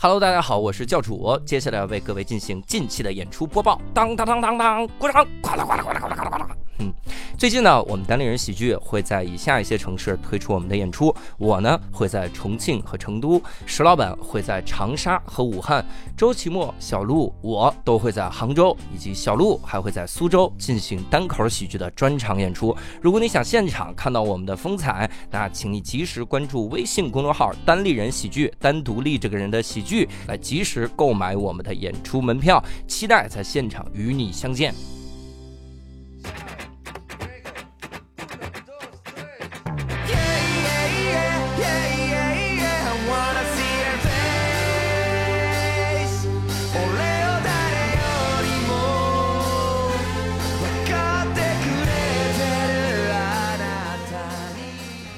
Hello，大家好，我是教主，接下来要为各位进行近期的演出播报。当当当当当，鼓掌！呱啦呱啦呱啦呱啦呱啦呱啦。嗯，最近呢，我们单立人喜剧会在以下一些城市推出我们的演出。我呢会在重庆和成都，石老板会在长沙和武汉，周奇墨、小鹿我都会在杭州，以及小鹿还会在苏州进行单口喜剧的专场演出。如果你想现场看到我们的风采，那请你及时关注微信公众号“单立人喜剧”，单独立这个人的喜剧，来及时购买我们的演出门票，期待在现场与你相见。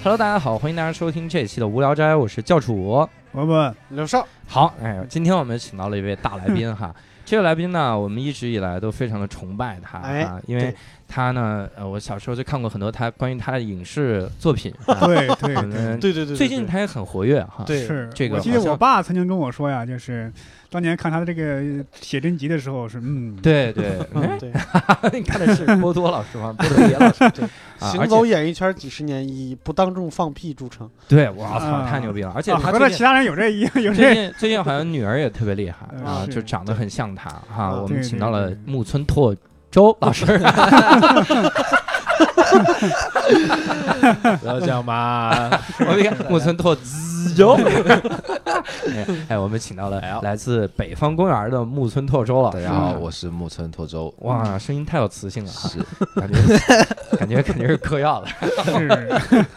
Hello，大家好，欢迎大家收听这一期的无聊斋，我是教主。我们刘少，好，哎，今天我们请到了一位大来宾哈。这个来宾呢，我们一直以来都非常的崇拜他哎啊，因为他呢，呃，我小时候就看过很多他关于他的影视作品。啊对对对，对对对，最近他也很活跃哈。对是这个好像我记得我爸曾经跟我说呀，就是当年看他的这个写真集的时候是嗯，对对，嗯对，你看的是波多老师吗？波多野老师。对啊行走演艺圈几十年，以不当众放屁著称。对，我操，啊太牛逼了！而且啊他最近合着其他人有这一 有最这近最近好像女儿也特别厉害嗯啊，就长得很像他哈。啊我们对对请到了木村拓周老师。不要这样嘛！我们看木村拓子周，哎哎，我们请到了来自北方公园的木村拓周了。大家好，我是木村拓周。哇，声音太有磁性了，是感觉感觉肯定是嗑药的。是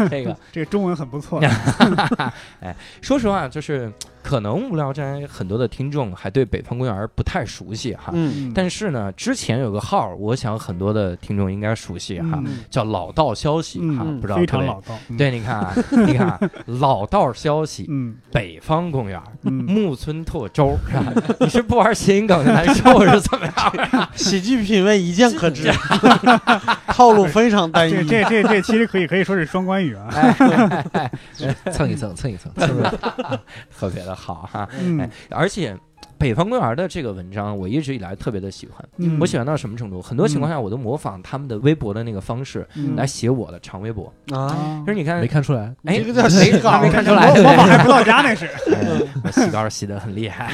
这个，这个中文很不错，哎说实话，就是可能无聊斋很多的听众还对北方公园不太熟悉哈。嗯，但是呢，之前有个号，我想很多的听众应该熟悉哈，嗯叫老道消息哈，嗯，不知道各位非常老道，嗯，对，你看啊，你看啊，老道消息，嗯北方公园，嗯，木村拓周，是吧？你是不玩谐音梗难受是怎么样？喜剧品味一见可知，套路非常单一。这这这其实可以可以说是双关语啊，哎，蹭一蹭，蹭一蹭。是不是 特别的好哈？哎嗯，而且北方公园的这个文章，我一直以来特别的喜欢。嗯。我喜欢到什么程度？很多情况下，我都模仿他们的微博的那个方式嗯。来写我的长微博。啊，啊就是你看没，看出来，哎，这个叫洗稿还没看出来，模仿还不到家那是，哎我洗稿洗的很厉害。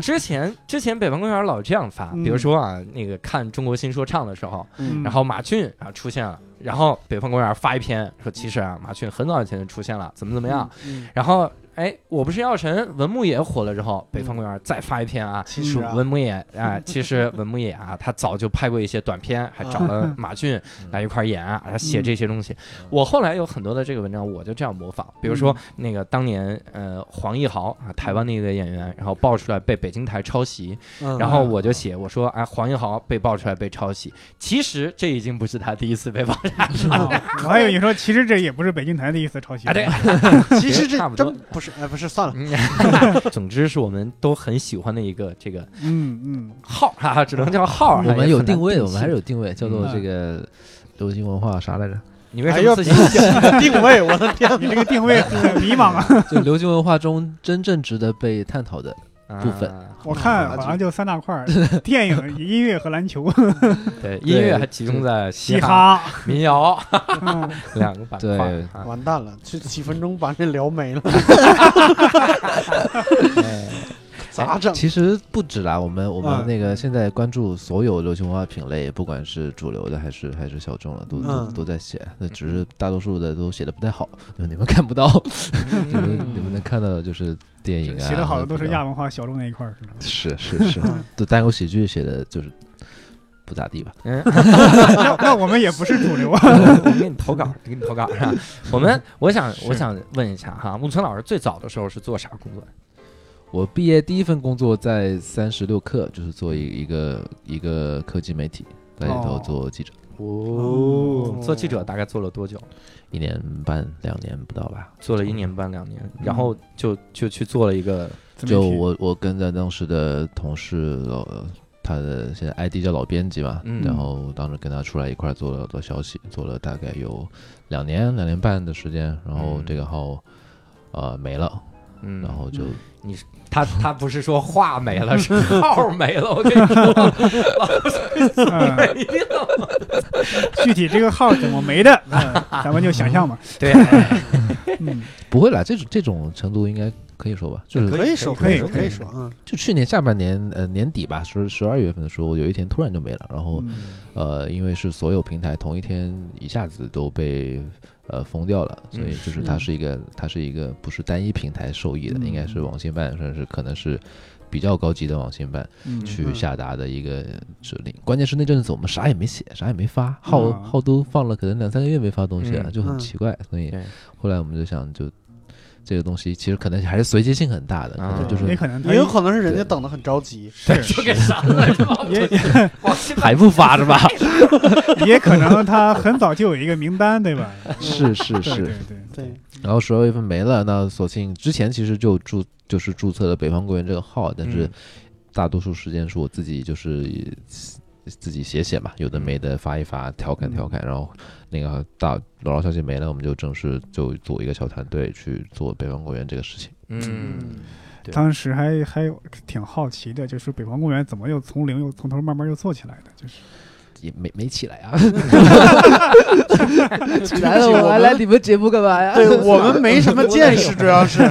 之前之前北方公园老这样发，嗯。比如说啊，那个看中国新说唱的时候，嗯。然后马俊啊出现了，然后北方公园发一篇说，其实啊，马俊很早以前就出现了，怎么怎么样。嗯，然后哎，我不是药神文牧野火了之后，北方公园再发一篇啊。其实啊，文牧野啊，其实文牧野啊，他早就拍过一些短片，还找了马俊来一块演啊，他写这些东西。我后来有很多的这个文章，我就这样模仿，比如说那个当年呃黄义豪啊，台湾那个演员，然后爆出来被北京台抄袭，嗯。然后我就写我说哎黄义豪被爆出来被抄袭，其实这已经不是他第一次被爆出来了。还以为你说其实这也不是北京台的意思抄袭。啊，对，其实这差不多。真不是，哎，不是，算了，嗯 总之是我们都很喜欢的一个这个嗯嗯，号哈、哈，只能叫号。我们有定位，我们还是有定位，叫做这个流行文化啥来着？你为什么自己？定位，我的天，你 这个定位很迷茫啊，就流行文化中真正值得被探讨的。部分啊我看好像就三大块：电影、音乐和篮球。对音乐还集中在嘻哈、民谣 嗯两个板块对啊。完蛋了，这几分钟把这聊没了，哎咋整？其实不止啦，我们我们嗯那个现在关注所有流行文化品类，不管是主流的还是还是小众的，都都嗯都在写。那只是大多数的都写的不太好，你们看不到，你 们你们能看到的就是电影啊，写的好的都是亚亚，文化小众那一块儿，是吧？是是是，都单口喜剧写的就是不咋地吧？嗯，那那我们也不是主流啊。我给你投稿，给你投稿是吧？我们我想我想问一下哈，木村老师最早的时候是做啥工作？我毕业第一份工作在三十六氪，就是做一一个一个科技媒体，在里头哦做记者，哦。做记者大概做了多久？一年半两年不到吧。做了一年半两年，然后就就去做了一个就我我跟着当时的同事老他的现在 ID 叫老编辑嘛，嗯。然后当时跟他出来一块做了做消息，做了大概有两年两年半的时间，然后嗯。这个号呃没了，嗯。然后就你他他不是说话没了，是号没了。我跟你说，嗯，没了。具体这个号怎么没的，嗯咱们就想象嘛。对，嗯，不会啦，这种这种程度应该可以说吧，就是可以说，可以说，可以说，嗯，就去年下半年呃年底吧，十十二月份的时候，有一天突然就没了，然后嗯。呃，因为是所有平台同一天一下子都被呃封掉了，所以就是它是是一个它是一个不是单一平台受益的，嗯应该是网信办算是可能是比较高级的网信办嗯去嗯。下达的一个指令。关键是那阵子我们啥也没写，啥也没发，号嗯。号都放了可能两三个月没发东西了，嗯就很嗯。奇怪，所以后来我们就想就。这个东西其实可能还是随机性很大的，可啊能就是也可能也有可能是人家等的很着急，是就给删了，是吧？也还不发是吧？也可能他很早就有一个名单，对吧？是是是。对对，对，然后十二月份没了，那索性之前其实就注就是注册了北方公园这个号，但是嗯。大多数时间是我自己就是自己写写嘛，有的没的发一发，调侃调侃，然后那个大老老消息没了，我们就正式就组一个小团队去做北方公园这个事情。嗯，当时还还有挺好奇的，就是北方公园怎么又从零又从头慢慢又做起来的，就是也没没起来啊，起来了，我还来你们节目干嘛呀？对我们没什么 见识，主要是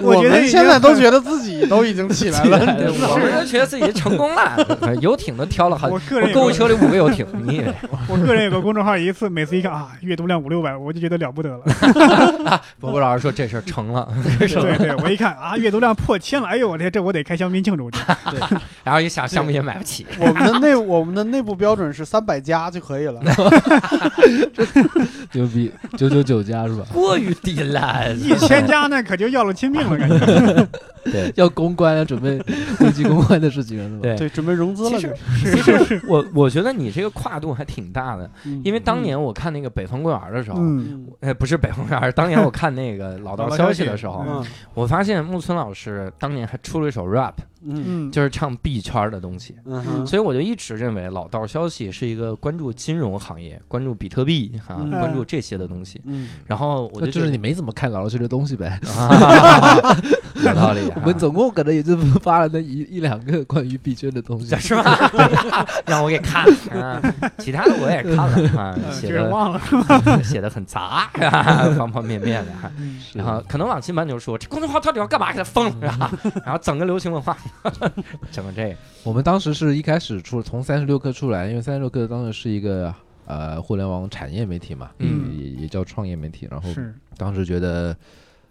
我们 我觉得现在都觉得自己都已经起来了，对我们都觉得自己成功了，游艇都挑了好。我个我个购物车里五个游艇，你以为？我个人有个公众号，一次每次一看啊，阅读量五六百，我就觉得了不得了。波波老师说这事儿成了，对对，我一看啊，阅读量破千了，哎呦我天，这我得开香槟庆祝去。然后一想项目也买不起，我们的内我们的内部标准是三百加就可以了。牛逼，九九九加是吧？过于低了。一千家那可就要了亲命了，感觉。对，要公关啊，准备危机公关的事情了是吧？对对，准备融资了其就实，其实我我觉得你这个跨度还挺大的，嗯因为当年我看那个北方公园的时候，嗯，呃，不是北方公园，当年我看那个老道消息的时候，嗯我发现木村老师当年还出了一首 rap，嗯嗯，就是唱币圈的东西。嗯，所以我就一直认为老道消息是一个关注金融行业、关注比特币啊、嗯关注这些的东西。嗯，然后我就是你没怎么看老老实的东西呗。啊 有道理、啊，我们总共可能也就发了那一一两个关于币圈的东西。是吧？让我给看啊，其他的我也看了啊，呃写的忘了。的写的很杂啊，方方面面的啊。然后可能网信办就说这公众号到底要干嘛？给它封了，是吧？然后整个流行文化，整个这样，我们当时是一开始出从三十六氪出来，因为三十六氪当时是一个呃互联网产业媒体嘛，嗯也也叫创业媒体。然后，当时觉得，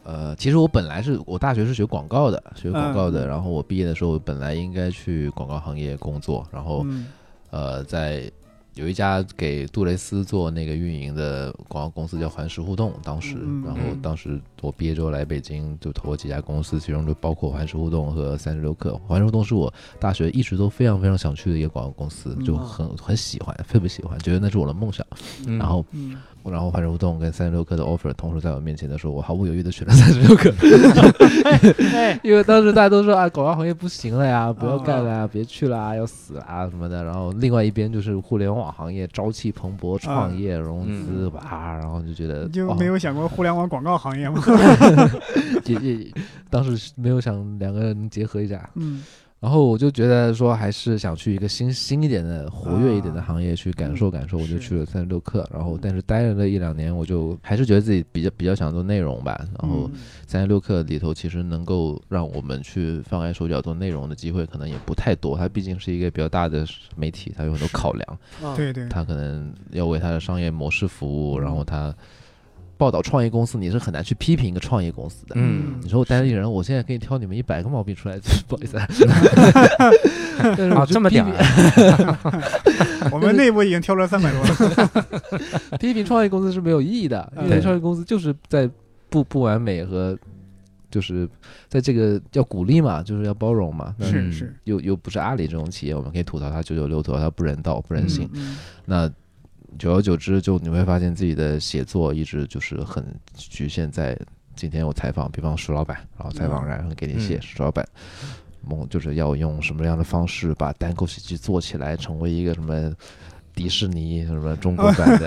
呃，其实我本来是我大学是学广告的，学广告的。然后我毕业的时候本来应该去广告行业工作，然后嗯呃在。有一家给杜蕾斯做那个运营的广告公司叫环视互动，当时，嗯然后嗯当时我毕业之后来北京，就投了几家公司，其中就包括环视互动和三十六氪。环视互动是我大学一直都非常非常想去的一个广告公司，就很很喜欢，特别喜欢，觉得那是我的梦想。嗯然后嗯，然后环视互动跟三十六氪的 offer 同时在我面前的时候，我毫不犹豫的选了三十六氪，哎，因为当时大家都说啊，广告行业不行了呀，不要干了哦呀，别去了啊，要死啊什么的。然后另外一边就是互联网行业朝气蓬勃，创业融资吧，然后就觉得就没有想过互联网广告行业吗？也也当时没有想两个人结合一下，嗯然后我就觉得说还是想去一个新新一点的、活跃一点的啊。行业去感受感受，我就去了三十六氪。然后嗯。但是待了那一两年，我就还是觉得自己比较比较想做内容吧。然后嗯。三十六氪里头其实能够让我们去放开手脚做内容的机会可能也不太多，它毕竟是一个比较大的媒体，它有很多考量，嗯，对对，它可能要为它的商业模式服务，然后它报道创业公司，你是很难去批评一个创业公司的。嗯你说我单立人，我现在可以挑你们一百个毛病出来，不好意思 啊。但是啊，这么点儿，我们内部已经挑出来三百多了。批评创业公司是没有意义的，因为创业公司就是在不不完美和就是在这个要鼓励嘛，就是要包容嘛。是是，又又不是阿里这种企业，我们可以吐槽它九九六，吐槽它不人道、不人性。嗯那久而久之，就你会发现自己的写作一直就是很局限在今天我采访，比方石老板，然后采访然后给你写嗯石老板。梦就是要用什么样的方式把单口喜剧做起来，成为一个什么迪士尼什么中 国版的，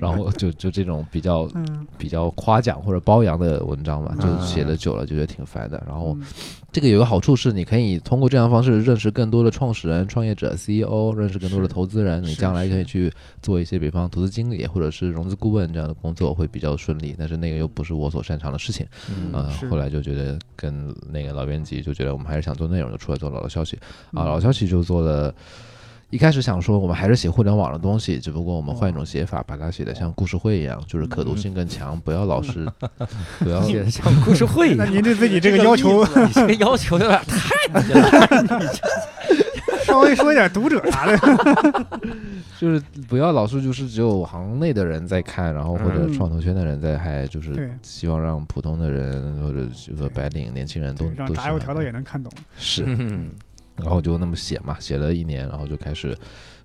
然后就就这种比较嗯，比较夸奖或者褒扬的文章嘛，就写的久了就觉得挺烦的。然后嗯这个有个好处是，你可以通过这样的方式认识更多的创始人、创业者、CEO，认识更多的投资人。你将来可以去做一些，比方投资经理或者是融资顾问这样的工作，会比较顺利。但是那个又不是我所擅长的事情。嗯呃，后来就觉得跟那个老编辑就觉得我们还是想做内容，就出来做老的消息啊。嗯老消息就做了。一开始想说，我们还是写互联网的东西，只不过我们换一种写法，把它写的像故事会一样，就是可读性更强，不要老是 不要写的像故事会一样。那。您对自己这个要求你这个要求有点太低了。稍微说一点读者啥的，就是不要老是就是只有行内的人在看，然后或者嗯。创投圈的人在嗨，就是希望让普通的人或者就是白领年轻人都让都炸油条的也能看懂。是，嗯，然后就那么写嘛，写了一年，然后就开始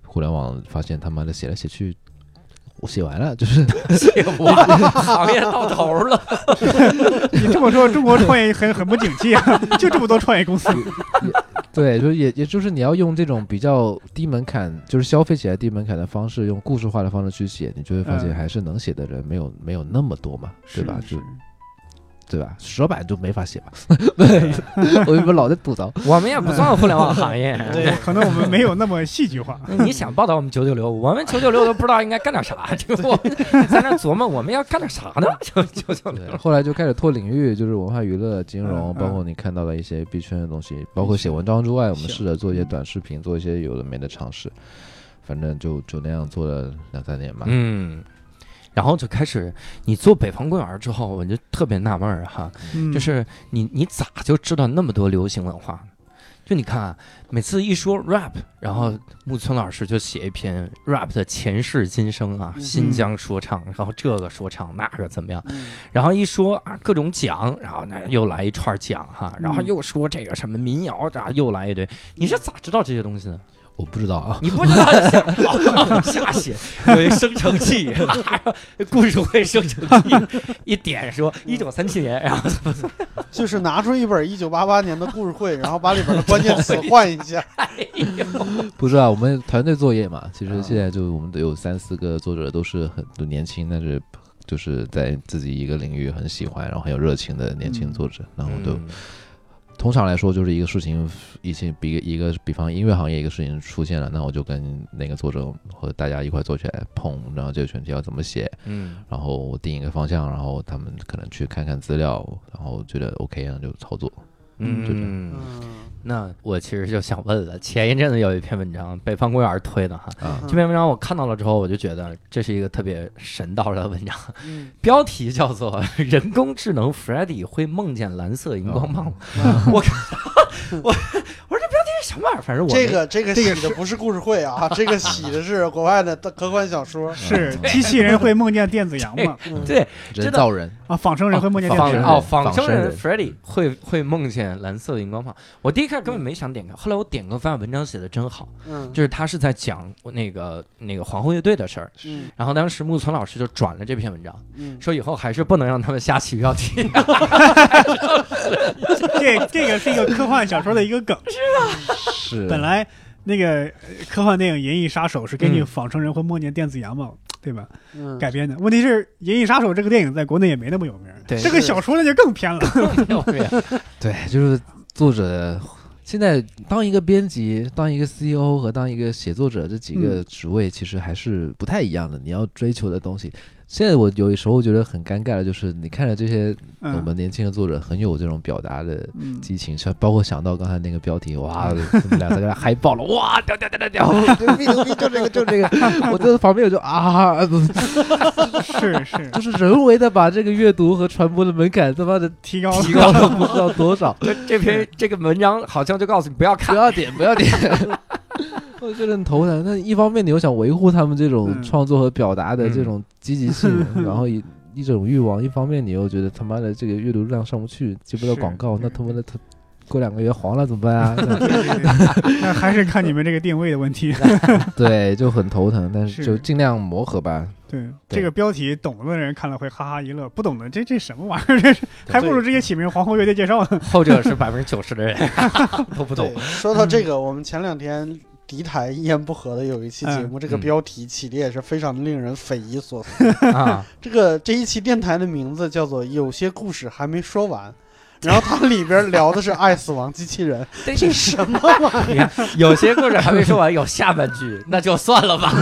互联网发现他妈的写来写去。我写完了，就是写完行业到头了。你这么说，中国创业很很不景气啊，就这么多创业公司。对，就也也就是你要用这种比较低门槛，就是消费起来低门槛的方式，用故事化的方式去写，你就会发现嗯还是能写的人没有没有那么多嘛，对吧？是就对吧？石老板就没法写嘛，我们老在吐槽。我们也不算互联网行业。对，可能我们没有那么戏剧化。你想报道我们九九六，我们九九六都不知道应该干点啥，就我们在那琢磨我们要干点啥呢？就九九，六。后来就开始拓领域，就是文化娱乐、金融，嗯包括你看到的一些币圈的东西，包括写文章之外，我们试着做一些短视频，做一些有的没的尝试。反正就就那样做了两三年吧。嗯，然后就开始你做北方公园之后，我就特别纳闷儿哈，嗯就是你你咋就知道那么多流行文化呢？就你看啊，每次一说 rap，然后木村老师就写一篇 rap 的前世今生啊，嗯新疆说唱，然后这个说唱那个怎么样？嗯然后一说啊各种奖，然后那又来一串奖哈，然后又说这个什么民谣，然后又来一堆，你是咋知道这些东西的？我不知道啊，你不知道瞎写，有一生成器，故事会生成器，一点说一九三七年，然后就是拿出一本一九八八年的故事会，然后把里边的关键词换一下。哎呦，不是啊，我们团队作业嘛，其实啊。现在就我们得有三四个作者，都是很都年轻，但是就是在自己一个领域很喜欢，然后很有热情的年轻作者，然后都嗯通常来说就是一个事情，一些比一个比方音乐行业一个事情出现了，那我就跟那个作者和大家一块做起来碰，然后这个选题要怎么写，嗯然后我定一个方向，然后他们可能去看看资料，然后觉得 OK，然后就操作。嗯，就这样嗯，那我其实就想问了，前一阵子有一篇文章，北方公园推的哈。啊这篇文章我看到了之后，我就觉得这是一个特别神道的文章，嗯标题叫做“人工智能 Freddy 会梦见蓝色荧光棒”。嗯我看，我什么玩意儿？反正我这个这个这个洗的不是故事会啊，这个洗的是国外的科幻小说。是机器人会梦见电子羊吗？嗯对人造人，啊，仿生人会梦见电子羊。仿哦，仿生人仿生人 Freddy 会会梦见蓝色的荧光棒。我第一开始根本没想点开，后来我点开发现文章写的真好，嗯就是他是在讲那个那个皇后乐队的事儿。嗯然后当时木村老师就转了这篇文章，嗯，说以后还是不能让他们瞎起标题。这这个是一个科幻小说的一个梗。是本来那个呃科幻电影《银翼杀手》是根据嗯仿生人会梦见电子羊嘛，对吧？嗯改编的。问题是《银翼杀手》这个电影在国内也没那么有名，对这个小说那就更偏了。对，就是作者现在当一个编辑、当一个 CEO 和当一个写作者这几个职位，其实还是不太一样的。你要追求的东西，现在我有时候觉得很尴尬的，就是你看着这些我嗯们年轻的作者很有这种表达的嗯，激情，像包括想到刚才那个标题，哇，他们俩在那嗨爆了，哇，屌屌屌屌屌，牛逼牛逼，就这个就这个，我在旁边我就啊，是是就是人为的把这个阅读和传播的门槛他妈的提高提高了不知道多少。这这篇这个文章好像就告诉你不要看不。要点，不要点。我觉得很头疼。那一方面，你又想维护他们这种嗯创作和表达的这种积极性，嗯 然后一一种欲望；一方面，你又觉得他妈的这个阅读量上不去，接不到广告，那他妈的他过两个月黄了怎么办啊？那还是看你们这个定位的问题。对，就很头疼。但是是就尽量磨合吧。对对这个标题，懂的人看了会哈哈一乐，不懂的这这什么玩意儿？这是还不如直接起名皇后乐队介绍呢。后者是百分之九十的人都不懂。，说到这个，我们前两天敌台一言不合的有一期节目，这个嗯标题起的也是非常令人匪夷所思。啊，这个这一期电台的名字叫做《有些故事还没说完》，然后它里边聊的是爱死亡机器人，这这什么玩意儿，有些故事还没说完，有下半句，那就算了吧。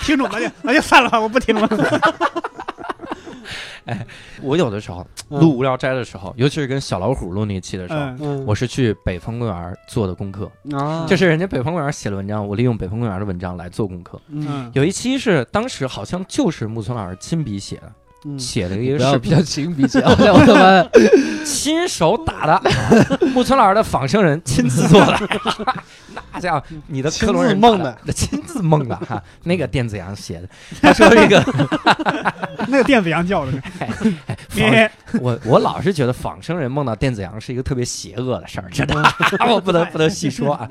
听众那就那就算了吧，我不听了。我有的时候？录无聊斋的时候，尤其是跟小老虎录那期的时候，我是去北方公园做的功课，啊，就是人家北方公园写了文章，我利用北方公园的文章来做功课。嗯。嗯，有一期是当时好像就是木村老师亲笔写的，嗯。写了一个视频，比较亲笔写，我他妈 亲手打的，木村老师的仿生人亲自做的，那家伙你的克隆人 亲自梦的。打亲自梦的哈，那个电子羊写的，他说这个那个电子羊叫的。我我老是觉得仿生人梦到电子羊是一个特别邪恶的事儿，真的，我不能不能细说啊。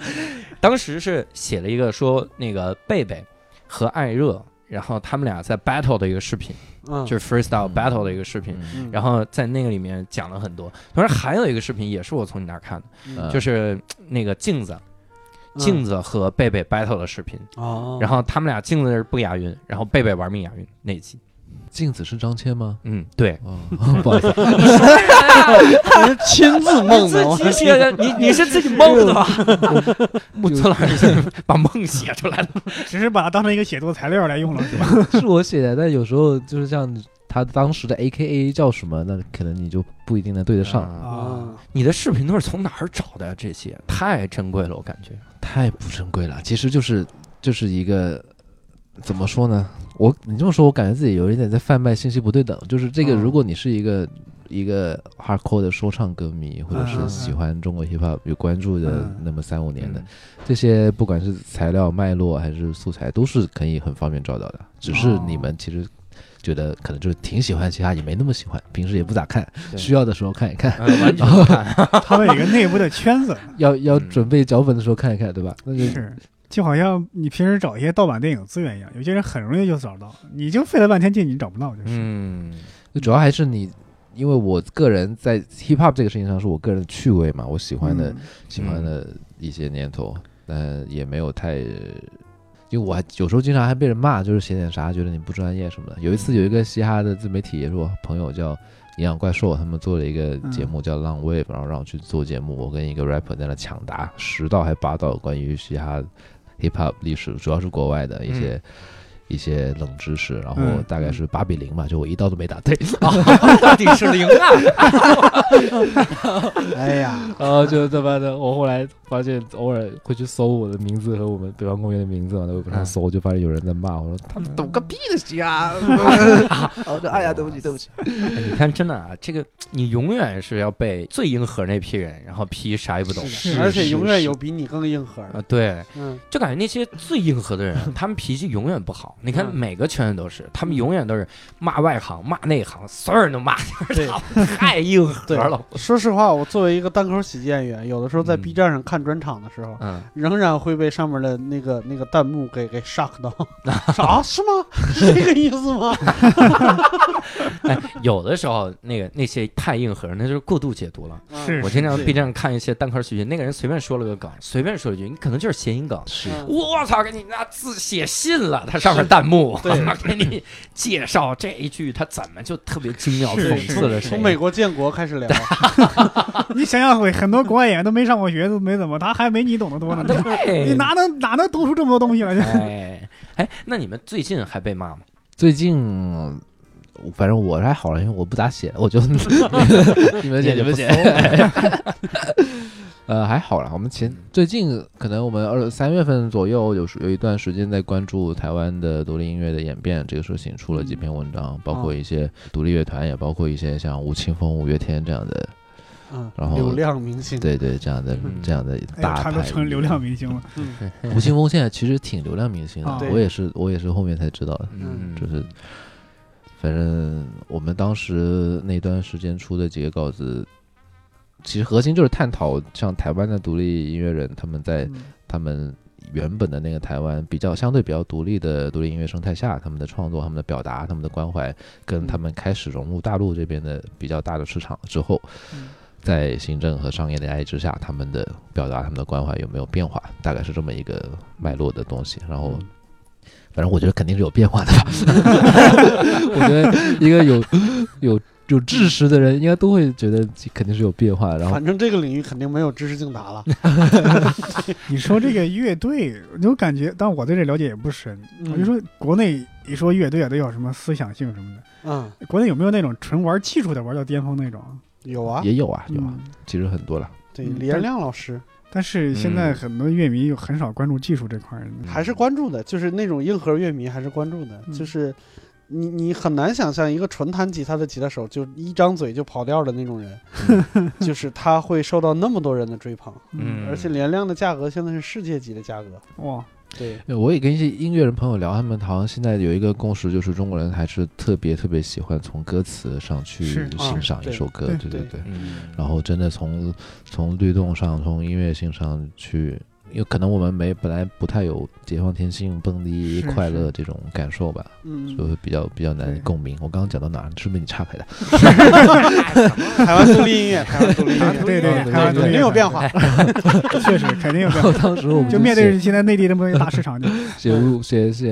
当时是写了一个说那个贝贝和艾热，然后他们俩在 battle 的一个视频，嗯，就是 freestyle battle 的一个视频。嗯。然后在那个里面讲了很多，同时还有一个视频也是我从你那儿看的，嗯。就是是那个镜子，镜子和贝贝 battle 的视频，哦，然后他们俩镜子是不押韵，然后贝贝玩命押韵那一集，镜子是张骞吗？嗯，对，哦，不好意思，你是亲自梦自己写的，你 你是自己梦的吧？木村老师是把梦写出来了。只是把它当成一个写作材料来用了，是吧？是我写的，但有时候就是像他当时的 A K A 叫什么，那可能你就不一定能对得上，啊啊，你的视频都是从哪儿找的？这些太珍贵了，我感觉。太不珍贵了。其实就是就是一个怎么说呢？我你这么说，我感觉自己有一点在贩卖信息不对等。就是这个，嗯如果你是一个一个 hardcore 的说唱歌迷，或者是嗯喜欢中国 hip hop 有关注的嗯那么三五年的嗯，这些不管是材料脉络还是素材，都是可以很方便找到的。只是哦你们其实觉得可能就是挺喜欢，其他也没那么喜欢，平时也不咋看，需要的时候看一看，呃完全不看。他们有一个内部的圈子，要要嗯准备脚本的时候看一看，对吧？那就是就好像你平时找一些盗版电影资源一样，有些人很容易就找到，你就费了半天劲，你找不到，就是。嗯，主要还是你，因为我个人在 hip hop 这个事情上是我个人的趣味嘛，我喜欢的、嗯喜欢的一些念头，但也没有太，因为我还有时候经常还被人骂，就是写点啥觉得你不专业什么的。有一次有一个嘻哈的自媒体也是我朋友叫营养怪兽，他们做了一个节目叫浪 wave，、然后让我去做节目，我跟一个 rapper 在那抢答十道还八道关于嘻哈 hip hop 历史，主要是国外的一些。一些冷知识，然后嗯大概是八比零嘛，就我一刀都没打对，到底是零啊？哎呀，然 后就他妈的，我后来发现偶尔会去搜我的名字和我们北方公园的名字嘛，在微博上搜，就发现有人在骂我说他们懂个屁的戏啊！我说哎呀，对不起对不起。哎你看，真的啊，这个你永远是要被最硬核那批人，然后批啥也不懂而且永远有比你更硬核的，啊，对，嗯，就感觉那些最硬核的人，他们脾气永远不好。你看嗯每个圈子都是，他们永远都是骂外行、骂内行，所有人都骂，对太硬核了。说实话，我作为一个单口喜剧演员，有的时候在嗯 B 站上看专场的时候，嗯，仍然会被上面的那个那个弹幕给给 shock 到。啥是吗？是这个意思吗？哎，有的时候那个那些太硬核，那就是过度解读了。是我经常是 B 站上看一些单口喜剧，那个人随便说了个梗，随便说一句，你可能就是谐音梗。我操，给你那字写信了，他上面弹幕，对给你介绍这一句，他怎么就特别精妙是讽刺了谁？从美国建国开始聊，你想想会，很多国外演员都没上过学，都没怎么，他还没你懂得多呢。你，哪能哪能读出这么多东西来？哎哎，那你们最近还被骂吗？最近。反正我还好了，因为我不咋写，我就 你们写你们写，呃还好啦。我们前最近可能我们二三月份左右有时有一段时间在关注台湾的独立音乐的演变这个事情，出了几篇文章，包括一些独立乐团，也包括一些像吴青峰、五月天这样的，嗯，然后流量明星，对对这样的嗯。这样的大牌他都成流量明星了。嗯，吴青峰现在其实挺流量明星的啊，我也是我也是后面才知道的，嗯，就是。反正我们当时那段时间出的几个稿子，其实核心就是探讨像台湾的独立音乐人他们在嗯他们原本的那个台湾比较相对比较独立的独立音乐生态下，他们的创作、他们的表达、他们的关怀，跟他们开始融入大陆这边的比较大的市场之后嗯，在行政和商业的压力之下，他们的表达他们的关怀有没有变化，大概是这么一个脉络的东西。然后，反正我觉得肯定是有变化的吧。我觉得一个有有有知识的人，应该都会觉得肯定是有变化。然后反正这个领域肯定没有知识竞答了。你说这个乐队，我感觉，但我对这了解也不深。嗯我就说国内一说乐队啊，都有什么思想性什么的。嗯，国内有没有那种纯玩技术的玩到巅峰那种？有啊，也有啊，有啊，嗯，其实很多了。对，嗯李延亮老师但是现在很多乐迷又很少关注技术这块儿的。还是关注的，就是那种硬核乐迷还是关注的，嗯就是你你很难想象一个纯弹吉他的吉他手就一张嘴就跑调的那种人，就是他会受到那么多人的追捧，嗯而且连亮的价格现在是世界级的价格，哇，对，我也跟一些音乐人朋友聊，他们好像现在有一个共识，就是中国人还是特别特别喜欢从歌词上去欣赏啊一首歌，对对对。对。嗯。然后真的从从律动上，从音乐性上去，因为可能我们没本来不太有解放天性、蹦迪、快乐这种感受吧，嗯，就会比较比较难共鸣。我刚刚讲到哪儿？是不是你岔开的？台湾独立音乐，台湾独立音乐，对对对台湾独立肯定有变化，确实肯定有变化。当时我们就面对现在内地这么一个大市场，就写吴写写，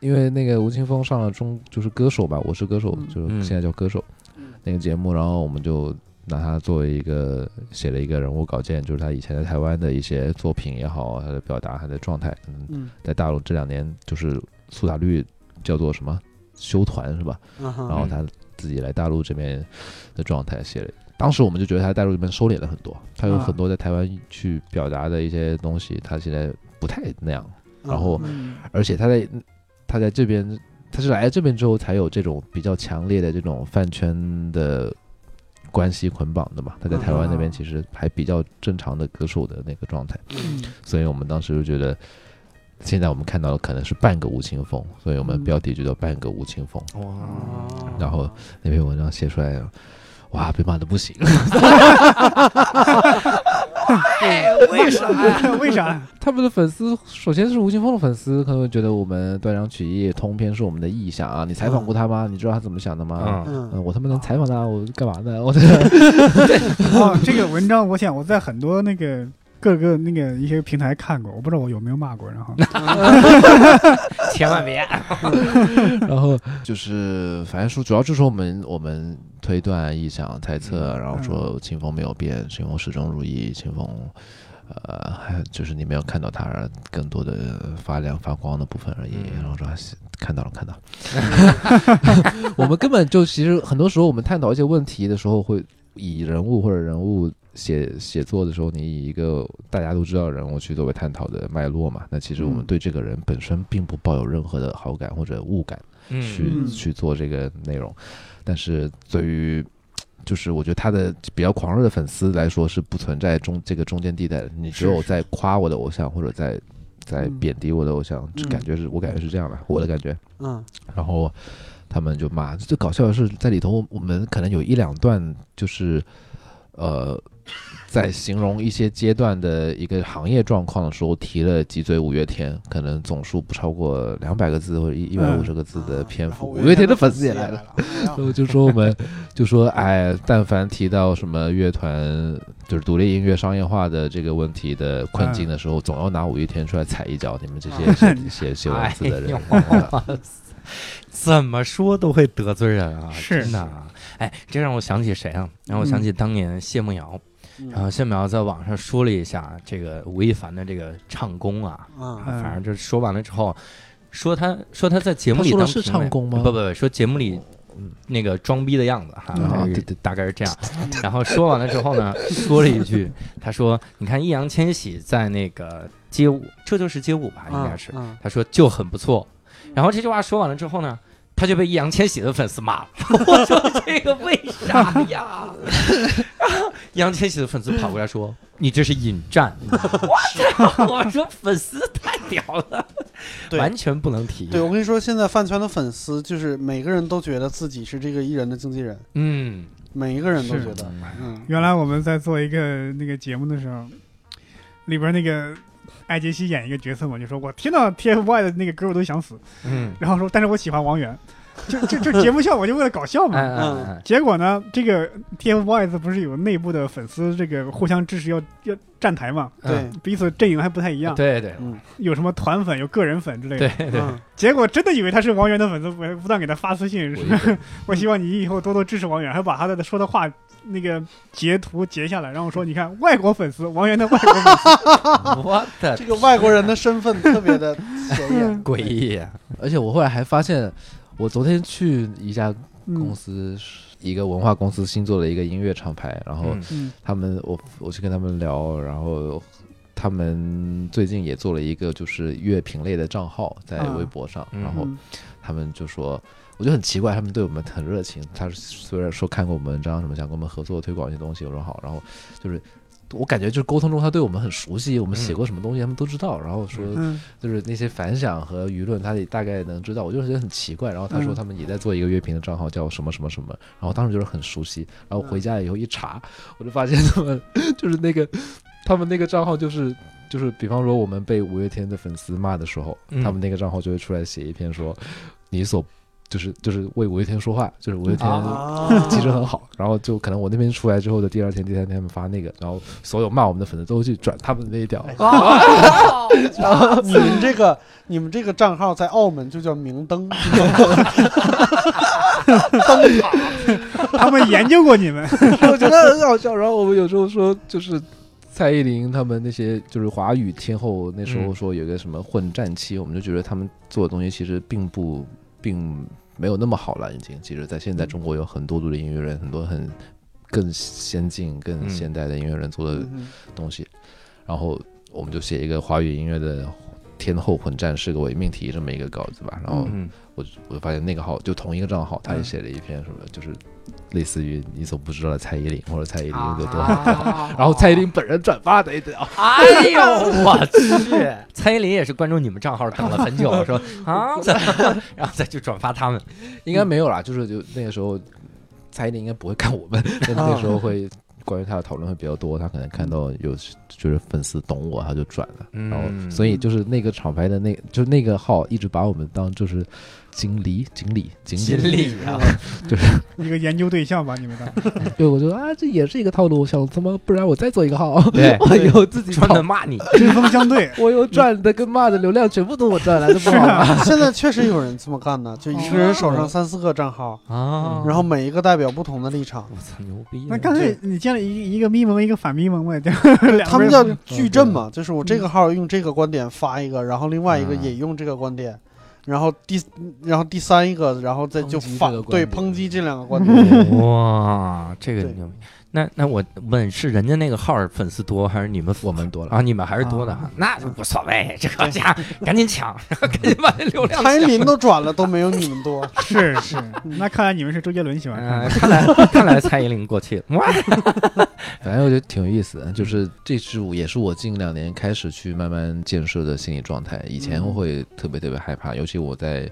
因为那个吴青峰上了中就是歌手吧，我是歌手，嗯就是现在叫歌手嗯那个节目，然后我们就拿他作为一个写了一个人物稿件，就是他以前在台湾的一些作品也好，他的表达，他的状态，嗯，嗯在大陆这两年就是苏打绿叫做什么修团是吧？然后他自己来大陆这边的状态写了。当时我们就觉得他大陆这边收敛了很多，他有啊很多在台湾去表达的一些东西，他现在不太那样。然后嗯而且他在他在这边，他是来了这边之后才有这种比较强烈的这种饭圈的关系捆绑的嘛。他在台湾那边啊其实还比较正常的歌手的那个状态，嗯所以我们当时就觉得，现在我们看到的可能是半个吴青峰，所以我们嗯标题就叫半个吴青峰。哇，哦然后那篇文章写出来，哇，被骂的不行。为啥呀？为啥？他们的粉丝首先是吴青峰的粉丝，可能会觉得我们断章取义、通篇是我们的臆想啊。你采访过他吗？你知道他怎么想的吗？嗯嗯，我他妈能采访他，我干嘛呢？我 这哦，这个文章我想我在很多那个各个那个一些平台看过，我不知道我有没有骂过。然后 千万别！然后就是，反正说主要就是我们我们推断、臆想、猜测，然后说清风没有变，清风始终如一，清风。呃，还有就是你没有看到它更多的发亮发光的部分而已。嗯然后说看到了，看到了。我们根本就其实很多时候我们探讨一些问题的时候，会以人物或者人物写写作的时候，你以一个大家都知道的人物去作为探讨的脉络嘛。那其实我们嗯对这个人本身并不抱有任何的好感或者误感。去、嗯去做这个内容，但是对于就是我觉得他的比较狂热的粉丝来说是不存在中这个中间地带的，你只有在夸我的偶像或者在在嗯贬低我的偶像，感觉是我感觉是这样的，我的感觉。嗯然后他们就骂，最搞笑的是在里头，我们可能有一两段就是呃。在形容一些阶段的一个行业状况的时候，提了几嘴五月天，可能总数不超过两百个字或者一一百五十个字的篇幅。啊五月天的粉粉丝也来了，然后就说我们就说哎，但凡提到什么乐团就是独立音乐商业化的这个问题的困境的时候，总要拿五月天出来踩一脚。你们这些写写写文字的人，哎 怎么说都会得罪人啊！是真的啊。哎，这让我想起谁啊？让我想起当年谢梦瑶，嗯然后谢苗在网上说了一下这个吴亦凡的这个唱功啊，啊嗯反正就说完了之后，说他说他在节目里他说的是当评委唱功吗不不不，说节目里嗯那个装逼的样子哈，嗯大概是啊对对大概是这样。然后说完了之后呢，说了一句，他说：“你看易烊千玺在那个街舞，这就是街舞吧，应该是。嗯他说就很不错。然后这句话说完了之后呢，他就被易烊千玺的粉丝骂了。我说这个为啥呀？易烊千玺的粉丝跑过来说：“你这是引战。”我操！我说粉丝太屌了，完全不能提。对，我跟你说，现在饭圈的粉丝就是每个人都觉得自己是这个艺人的经纪人，嗯，每一个人都觉得，嗯，原来我们在做一个那个节目的时候，里边那个艾杰西演一个角色嘛，就说我听到 TFBOY 的那个歌我都想死，嗯。然后说但是我喜欢王源，就就就 节目效果就为了搞笑嘛。嗯结果呢，这个 TFBOYS 不是有内部的粉丝这个互相支持要要站台嘛，嗯对，彼此阵营还不太一样，对对。嗯。有什么团粉，有个人粉之类的。对对，嗯。结果真的以为他是王源的粉丝，不不断给他发私信，我希望你以后多多支持王源，还把他的说的话那个截图截下来，然后说你看外国粉丝，王源的外国粉丝，我的 这个外国人的身份特别的 显眼。诡异呀！而且我后来还发现，我昨天去一家公嗯司，一个文化公司新做的一个音乐厂牌，然后他们我我去跟他们聊，然后他们最近也做了一个就是乐评类的账号在啊。微博上，嗯。然后嗯。他们就说，我就很奇怪，他们对我们很热情。他虽然说看过我们文章什么，想跟我们合作推广一些东西，我说好，然后就是。我感觉就是沟通中，他对我们很熟悉，我们写过什么东西，他们都知道。然后说，嗯就是那些反响和舆论，他也大概能知道。我就觉得很奇怪。然后他说嗯他们也在做一个乐评的账号，叫什么什么什么。然后当时就是很熟悉。然后回家以后一查，我就发现他们 就是那个他们那个账号就是就是，比方说我们被五月天的粉丝骂的时候，嗯他们那个账号就会出来写一篇说你所就是就是为五月天说话，就是五月天啊。其实很好，然后就可能我那边出来之后的第二天、第三天他们发那个，然后所有骂我们的粉丝都会去转他们的那一条，你们这个你们这个账号在澳门就叫明灯，他们研究过你们，我觉得很好笑。然后我们有时候说，就是蔡依林他们那些就是华语天后，那时候嗯。说有个什么混战期，我们就觉得他们做的东西其实并不并没有那么好了，已经。其实，在现在中国有很多多的音乐人，很多很更先进、更嗯现代的音乐人做的嗯东西，然后我们就写一个华语音乐的天后混战是个伪命题这么一个稿子吧，然后嗯我就我就发现那个号就同一个账号，他也写了一篇什么，就是类似于你所不知道的蔡依林或者蔡依林有多好多好，然后蔡依林本人转发的一条，哎呦 我去！蔡依林也是关注你们账号等了很久，说 啊，然后再去转发他们。应该没有啦，就是就那个时候蔡依林应该不会看我们，但那时候会。关于他的讨论会比较多，他可能看到有就是粉丝懂我，他就转了，然后嗯所以就是那个厂牌的那就是那个号一直把我们当就是经理经理经锦理，鲤啊，就是。一个研究对象吧你们的。对，我觉得啊这也是一个套路，我想怎么不然我再做一个号，对我以后自己专跑门骂你。针锋相对，我有赚的跟骂的流量全部都我赚来的，不好吗？现在确实有人这么干的，就一个人手上三四个账号，啊。然后每一个代表不同的立场，我操牛逼！那干脆你建了一一个咪蒙，一个反咪蒙嘛，这样两他们叫矩阵嘛，就是我这个号用这个观点发一个，然后另外一个也用这个观点，然后第然后第三一个，然后再就反对抨击这两个观点。哇，这个对牛逼！那那我问，是人家那个号粉丝多，还是你们我们多了啊？你们还是多的，那就无所谓。这个家 赶紧抢，赶紧把这流量。蔡依林都转了，都没有你们多。是是，那看来你们是周杰伦喜欢看嗯，看来看来蔡依林过气了。哇，反正我觉得挺有意思的，就是这是我也是我近两年开始去慢慢建设的心理状态。以前我会特别特别害怕，尤其我在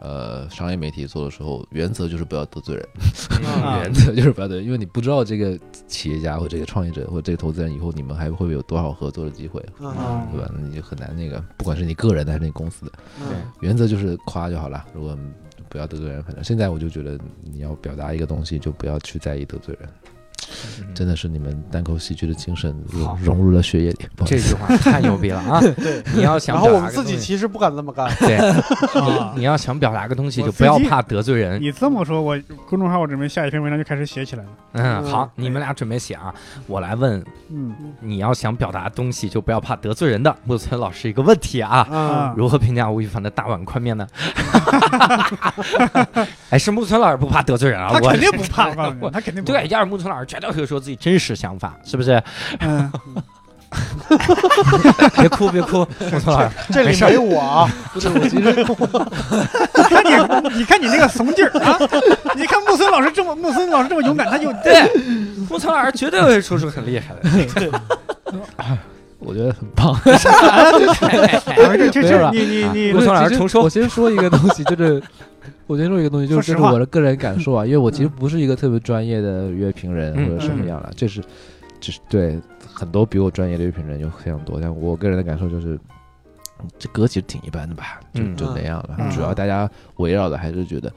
呃商业媒体做的时候，原则就是不要得罪人，啊原则就是不要得罪人，因为你不知道这个企业家或这个创业者或这个投资人以后你们还会不会有多少合作的机会，嗯对吧？那你就很难那个，不管是你个人的还是你公司的，嗯原则就是夸就好了。如果不要得罪人，反正现在我就觉得你要表达一个东西，就不要去在意得罪人。真的是你们单口喜剧的精神融融入了血液里。这句话太牛逼了啊！对。你要想然后我们表达个东西，自己其实不敢这么干。对，啊你要想表达个东西，就不要怕得罪人。你这么说，我公众号我准备下一篇文章就开始写起来了。嗯，嗯好，你们俩准备写啊，我来问，嗯你要想表达东西，就不要怕得罪人的。木村老师一个问题啊，啊，如何评价吴亦凡的大碗宽面呢？哎，是木村老师不怕得罪人啊，我他肯定不怕，他肯定不怕对，要是木村老师绝对会说自己真实想法，是不是？嗯，别哭，别哭，木村老师，这里没我啊，不是，我其实 你看你，你看你那个怂劲儿啊！你看木森老师这么木森老师这么勇敢，他就对，木村老师绝对会说出很厉害的。我觉得很棒。这这没有了这你你你木村老师重说我先说一个东西，就是我先说一个东西，就是这是我的个人感受啊，因为我其实不是一个特别专业的乐评人嗯或者什么样的，这是只是对很多比我专业的乐评人有非常多，但我个人的感受就是，这歌其实挺一般的吧，就嗯。就那样了。嗯。主要大家围绕的还是觉得，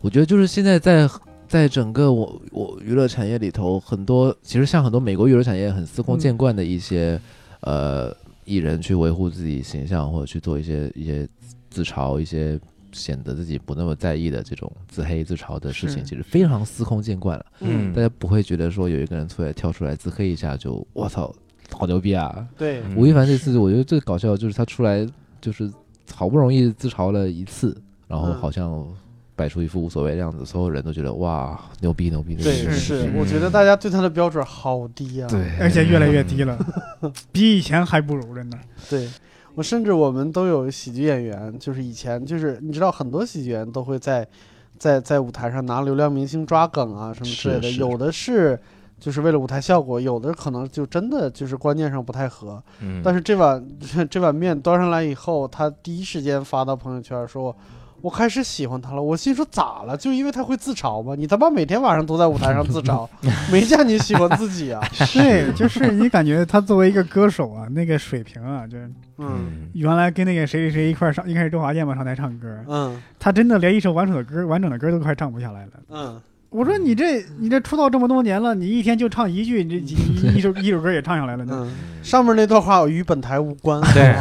我觉得就是现在在在整个我我娱乐产业里头，很多其实像很多美国娱乐产业很司空见惯的一些、呃艺人去维护自己形象，或者去做一些一些自嘲、一些显得自己不那么在意的这种自黑自嘲的事情，其实非常司空见惯了。嗯大家不会觉得说有一个人突然跳出来自黑一下就我操好牛逼啊！对，嗯吴亦凡这次我觉得最搞笑就是他出来就是好不容易自嘲了一次，然后嗯好像摆出一副无所谓的样子，所有人都觉得哇牛逼牛逼牛逼！对，是嗯，我觉得大家对他的标准好低啊。对，而且越来越低了，比以前还不如，真的。对，我甚至我们都有喜剧演员，就是以前就是你知道很多喜剧演员都会在在在舞台上拿流量明星抓梗啊什么之类的，有的是就是为了舞台效果，有的可能就真的就是观念上不太合。嗯但是这碗 这碗面端上来以后，他第一时间发到朋友圈说。我开始喜欢他了，我心说咋了？就因为他会自嘲吗？你他妈每天晚上都在舞台上自嘲，没见你喜欢自己啊？对，就是你感觉他作为一个歌手啊，那个水平啊，就是嗯原来跟那个谁谁谁一块上，一开始周华健嘛上台唱歌，嗯他真的连一首完整的歌、完整的歌都快唱不下来了。嗯，我说你这你这出道这么多年了，你一天就唱一句，你这 几一一首一首歌也唱上来了呢。嗯，上面那段话与本台无关。对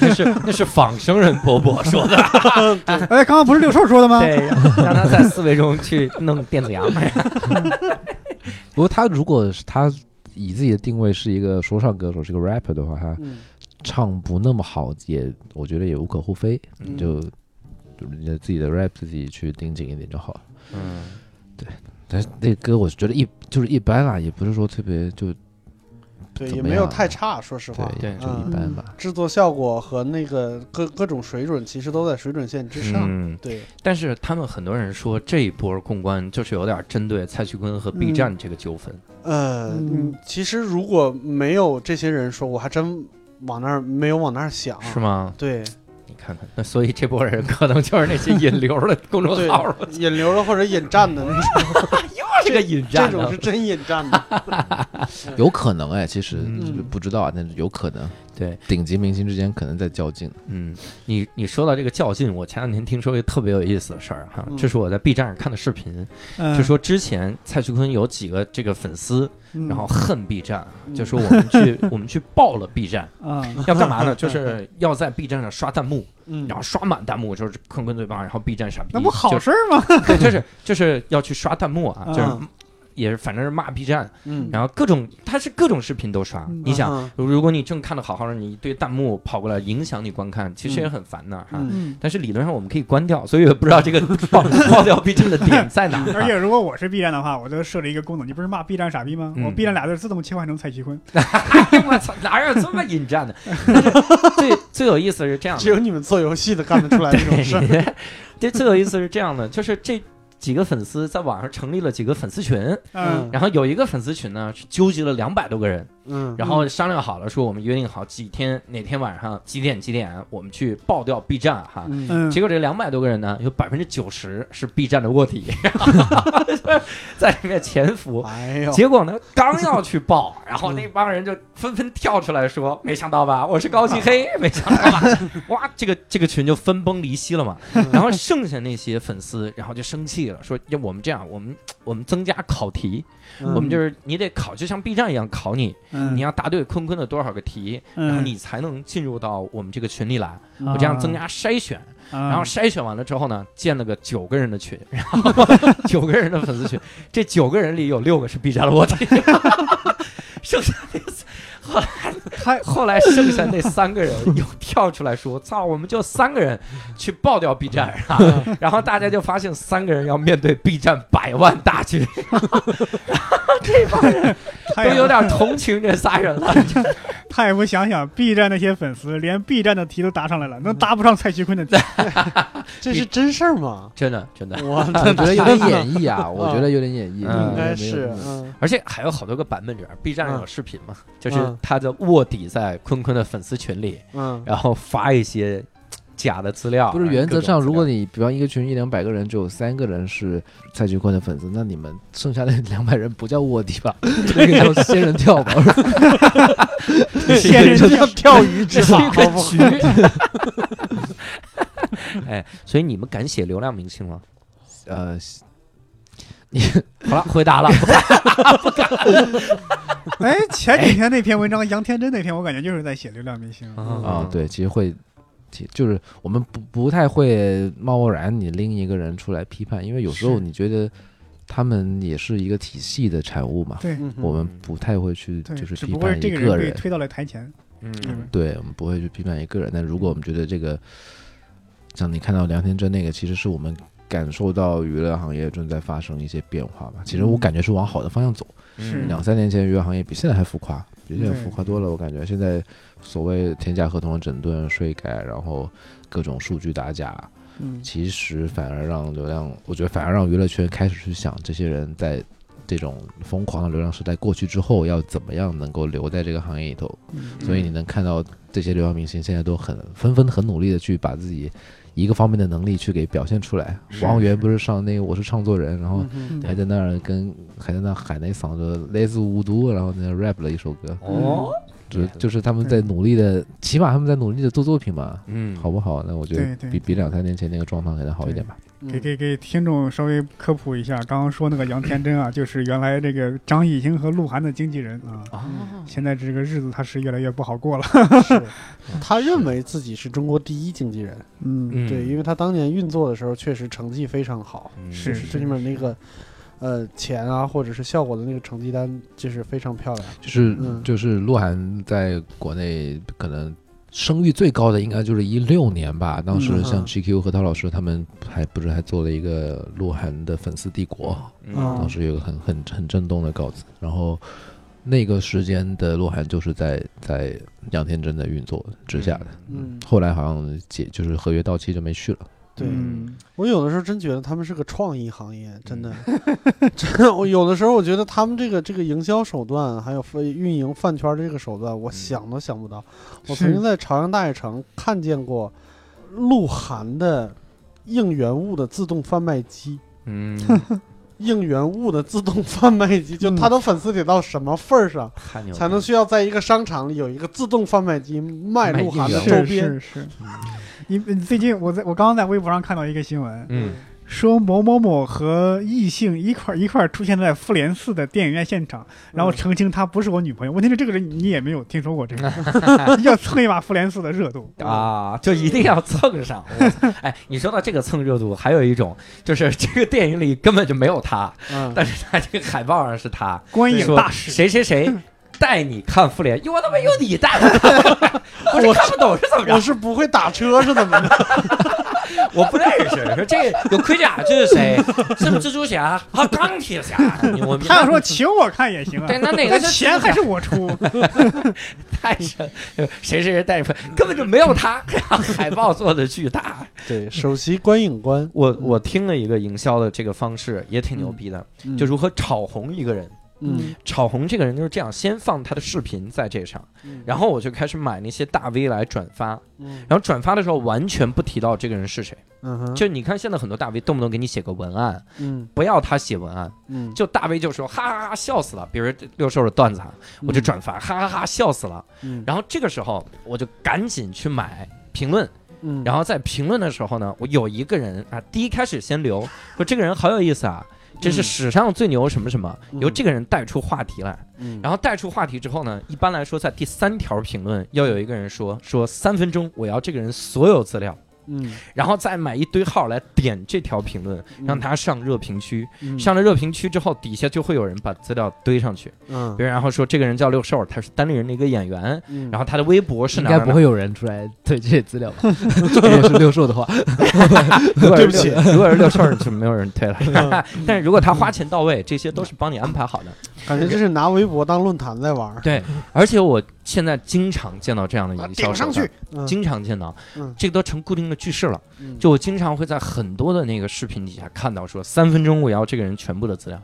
那是那是仿生人伯伯说的，哎，刚刚不是六兽说的吗？对，让他在思维中去弄电子羊。不过他如果是他以自己的定位是一个说唱歌手，是个 rapper 的话，他嗯唱不那么好，也我觉得也无可厚非，嗯就就你的自己的 rap 自己去盯紧一点就好了。嗯，对但是那歌我觉得一就是一般啦，也不是说特别就对，也没有太差，说实话。对就一般吧。制作效果和那个各各种水准，其实都在水准线之上。嗯，对，但是他们很多人说这一波公关就是有点针对蔡徐坤和 B 站这个纠纷。呃，其实如果没有这些人说，我还真往那儿没有往那儿想。是？吗？对你看看，那所以这波人可能就是那些引流的 公众号了，，引流的或者引战的那种，又是个引战这种是。真引战的。有可能哎，其实嗯。不知道啊，但是有可能对，顶级明星之间可能在较劲。嗯，你你说到这个较劲，我前两天听说一个特别有意思的事儿哈，嗯。这是我在 B 站上看的视频，嗯，就说之前蔡徐坤有几个这个粉丝，嗯，然后恨 B 站，嗯。就说我们去 我们去爆了 B 站，啊，要干嘛呢？就是要在 B 站上刷弹幕，嗯。然后刷满弹幕，就是坤坤最棒，然后 B 站傻逼，那不好事儿吗？对，就是就是要去刷弹幕啊，就是嗯也是反正是骂 B 站，嗯，然后各种他是各种视频都刷。嗯你想，嗯如果你正看的好好的，你一堆弹幕跑过来影响你观看，其实也很烦的哈。嗯嗯。但是理论上我们可以关掉，所以我不知道这个爆爆掉 B 站的点在哪。而且如果我是 B 站的话，我就设置一个功能，你不是骂 B 站傻逼吗？嗯我 B 站俩字自动切换成蔡徐坤。我操，哪有这么引战的？最最有意思是这样的，只有你们做游戏的干得出来这种事对，最有意思是这样的，就是这几个粉丝在网上成立了几个粉丝群，嗯。然后有一个粉丝群呢是纠集了两百多个人，嗯，然后商量好了说我们约定好几天哪天晚上几点几点我们去爆掉 B 站哈。嗯嗯，结果这两百多个人呢，有百分之九十是 B 站的卧底，在里面潜伏。哎呦，结果呢，刚要去爆，然后那帮人就纷纷跳出来说：“没想到吧，我是高级黑，没想到吧，哇，这个这个群就分崩离析了嘛。”然后剩下那些粉丝，然后就生气了，说：“要我们这样，我们我们增加考题，嗯我们就是你得考，就像 B 站一样考你，嗯。你要答对坤坤的多少个题，然后嗯，你才能进入到我们这个群里来。我我这样增加筛选，然然后筛选完了之后呢，建了个九个人的群，然后九个人的粉丝群，这九个人里有六个是 B 站的。卧底，剩下后来他后来剩下那三个人又 跳出来说：“操，我们就三个人去爆掉 B 站 啊！”然后大家就发现三个人要面对 B 站百万大军，这帮人太都有点同情这仨人了。他也不想想 B 站那些粉丝，连 B 站的题都答上来了，能答不上蔡徐坤的题？这是真事儿吗？真的真的，我我觉得有点演绎啊，我觉得有点演绎，嗯应该是而且还有好多个版本这样，B 站上有嗯视频嘛，就是嗯他的卧底在坤坤的粉丝群里，嗯然后发一些假的资料，不是原则上，如果你你比方一个群一两百个人，只有三个人是蔡徐坤的粉丝，那你们剩下的 两百人不叫卧底吧？那个叫仙人跳吧？仙人这叫钓鱼执法，好不好？局，哎，所以你们敢写流量明星吗？呃，好了，回答了，不敢 哎，前几天那篇文章，杨天真那篇，我感觉就是在写流量明星。嗯啊，对，其实会，其就是我们不不太会贸贸然你拎一个人出来批判，因为有时候你觉得他们也是一个体系的产物嘛，对我们不太会去，就是批判是这个人一个人，被推到了台前。嗯嗯对我们不会去批判一个人。但如果我们觉得这个，像你看到梁天真那个，其实是我们感受到娱乐行业正在发生一些变化吧。其实我嗯感觉是往好的方向走。是两三年前娱乐行业比现在还浮夸，比现在浮夸多了。我感觉现在所谓天价合同的整顿、税改，然后各种数据打假，嗯，其实反而让流量，我觉得反而让娱乐圈开始去想，这些人在这种疯狂的流量时代过去之后，要怎么样能够留在这个行业里头。嗯所以你能看到这些流量明星现在都很纷纷很努力的去把自己一个方面的能力去给表现出来。王源不是上那个我是唱作人，然后还在那儿跟还在那喊那嗓子来自五都，然后那 rap 了一首歌，哦，就就是他们在努力的，起码他们在努力的做作品嘛，嗯，好不好？那我觉得比比两三年前那个状态可能好一点吧。给给给听众稍微科普一下，刚刚说那个杨天真啊，就是原来这个张艺兴和鹿晗的经纪人啊。啊，现在这个日子他是越来越不好过了。是，他认为自己是中国第一经纪人，嗯，嗯对，因为他当年运作的时候确实成绩非常好，嗯是就是最起码那个呃钱啊或者是效果的那个成绩单就是非常漂亮。就是嗯就是鹿晗在国内可能声誉最高的应该就是一六年吧，当时嗯像 GQ 和陶老师他们还不是还做了一个鹿晗的粉丝帝国，嗯当时有个很很很震动的稿子，然后。那个时间的鹿晗就是在在杨天真的运作之下的，嗯，后来好像解就是合约到期就没去了。对。嗯我有的时候真觉得他们是个创意行业，真的，真的。我有的时候我觉得他们这个这个营销手段，还有分运营饭圈这个手段，我想都想不到。我曾经在朝阳大悦城看见过鹿晗的应援物的自动贩卖机，嗯，应援物的自动贩卖机，就嗯。他的粉丝得到什么份儿上，才能需要在一个商场里有一个自动贩卖机卖鹿晗的周边？是是。你你最近我在我刚刚在微博上看到一个新闻，嗯说某某某和异性一块儿一块儿出现在复联四的电影院现场，然后澄清他不是我女朋友。问题是这个人你也没有听说过这个，要蹭一把复联四的热度。啊，就一定要蹭上。哎，你说到这个蹭热度，还有一种就是这个电影里根本就没有他，嗯，但是他这个海报上是他，观影大使，谁谁谁带你看复联，我他妈有你带我看我是看不懂是怎么着我？是不会打车是怎么的？我不认识，说这个有盔甲这是谁？是不是蜘蛛侠？啊，钢铁侠。我他要说请我看也行啊，对，那哪个那钱还是我出。太神？谁谁谁带你看，根本就没有他，海报做的巨大。对，首席观影官，我我听了一个营销的这个方式，也挺牛逼的，嗯就如何炒红一个人。嗯，炒红这个人就是这样，先放他的视频在这上，嗯。然后我就开始买那些大 V 来转发，嗯。然后转发的时候完全不提到这个人是谁。嗯哼，就你看现在很多大 V 动不动给你写个文案，嗯。不要他写文案，嗯，就大 V 就说哈哈哈笑死了，比如六兽的段子啊，我就转发哈哈哈笑死了，嗯，然后这个时候我就赶紧去买评论，嗯，然后在评论的时候呢，我有一个人啊，第一开始先留说这个人好有意思啊。这是嗯。史上最牛什么什么，嗯。由这个人带出话题来，嗯，然后带出话题之后呢，一般来说在第三条评论要有一个人说说三分钟我要这个人所有资料，嗯，然后再买一堆号来点这条评论，让他上热评区，嗯。上了热评区之后，底下就会有人把资料堆上去，嗯。比如然后说这个人叫六兽，他是单立人的一个演员，嗯，然后他的微博是应哪应该不会有人出来对这些资料吧？如果是六兽的话，对不起如果是六兽。就没有人推了，嗯。但是如果他花钱到位，这些都是帮你安排好的。感觉就是拿微博当论坛在玩，对，而且我现在经常见到这样的营销手段，嗯。经常见到。嗯，这个都成固定的句式了。嗯。就我经常会在很多的那个视频底下看到说三分钟我要这个人全部的资料，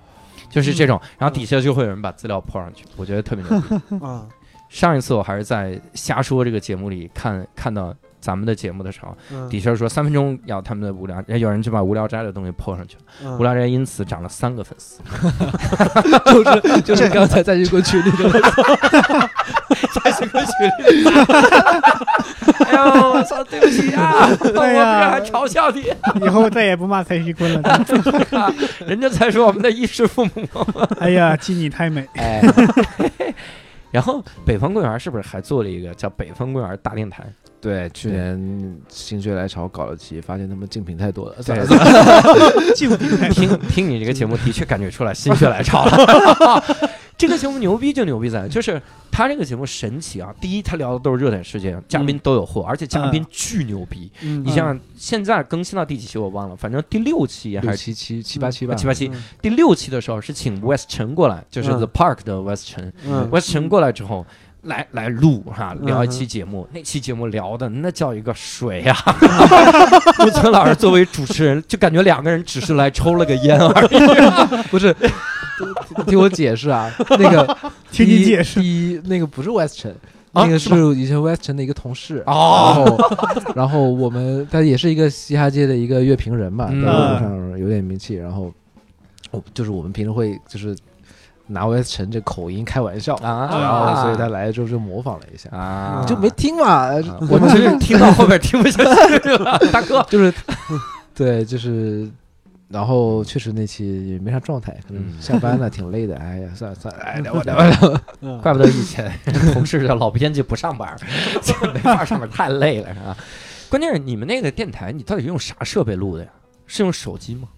就是这种，然后底下就会有人把资料泼上去，我觉得特别牛逼。啊，上一次我还是在瞎说这个节目里看看到咱们的节目的时候，嗯。底下说三分钟要他们的无聊，有人就把无聊斋的东西 po 上去了，嗯。无聊斋因此涨了三个粉丝，就是就是刚才在一个群里头，在这个群里，哎呦，我操，对不起啊，我不哎呀。是还嘲笑你，以后再也不骂蔡徐坤了。人家才是我们的衣食父母。哎呀，记你太美。哎，然后北方公园是不是还做了一个叫北方公园大电台？对，去年心血来潮搞了期，发现他们竞品太多了，对算了算了 竞品太听听你这个节目，的确感觉出来心血来潮了。这个节目牛逼就牛逼在，就是他这个节目神奇啊！第一，他聊的都是热点事件，嘉宾都有货，而且嘉宾巨牛逼。嗯你想想，现在更新到第几期我忘了，反正第六期还是七七七八七吧，七八期。嗯第六期的时候是请 West 陈过来，就是嗯 The Park 的 West 陈。嗯 West 陈过来之后。来来录哈，嗯聊一期节目，那期节目聊的那叫一个水呀、吴村老师作为主持人，就感觉两个人只是来抽了个烟而已。不是，听我解释啊，那个 听你解释第一那个不是 West 陈，啊那个是以前 West 陈的一个同事。哦然后，然后我们他也是一个嘻哈界的一个乐评人嘛，在嗯微博上有点名气。然后，我就是我们平时会就是拿 West 陈这口音开玩笑，啊然后所以他来了之后就模仿了一下，啊就没听嘛，我们是听到后边听不下去了，大哥。就是对，就是。然后确实那期也没啥状态，可能嗯下班了挺累的。哎呀，算了算了，哎，聊吧聊吧聊吧。嗯怪不得以前同事叫老编辑不上班，这没法上班，太累了，是吧？关键是你们那个电台，你到底用啥设备录的呀？是用手机吗？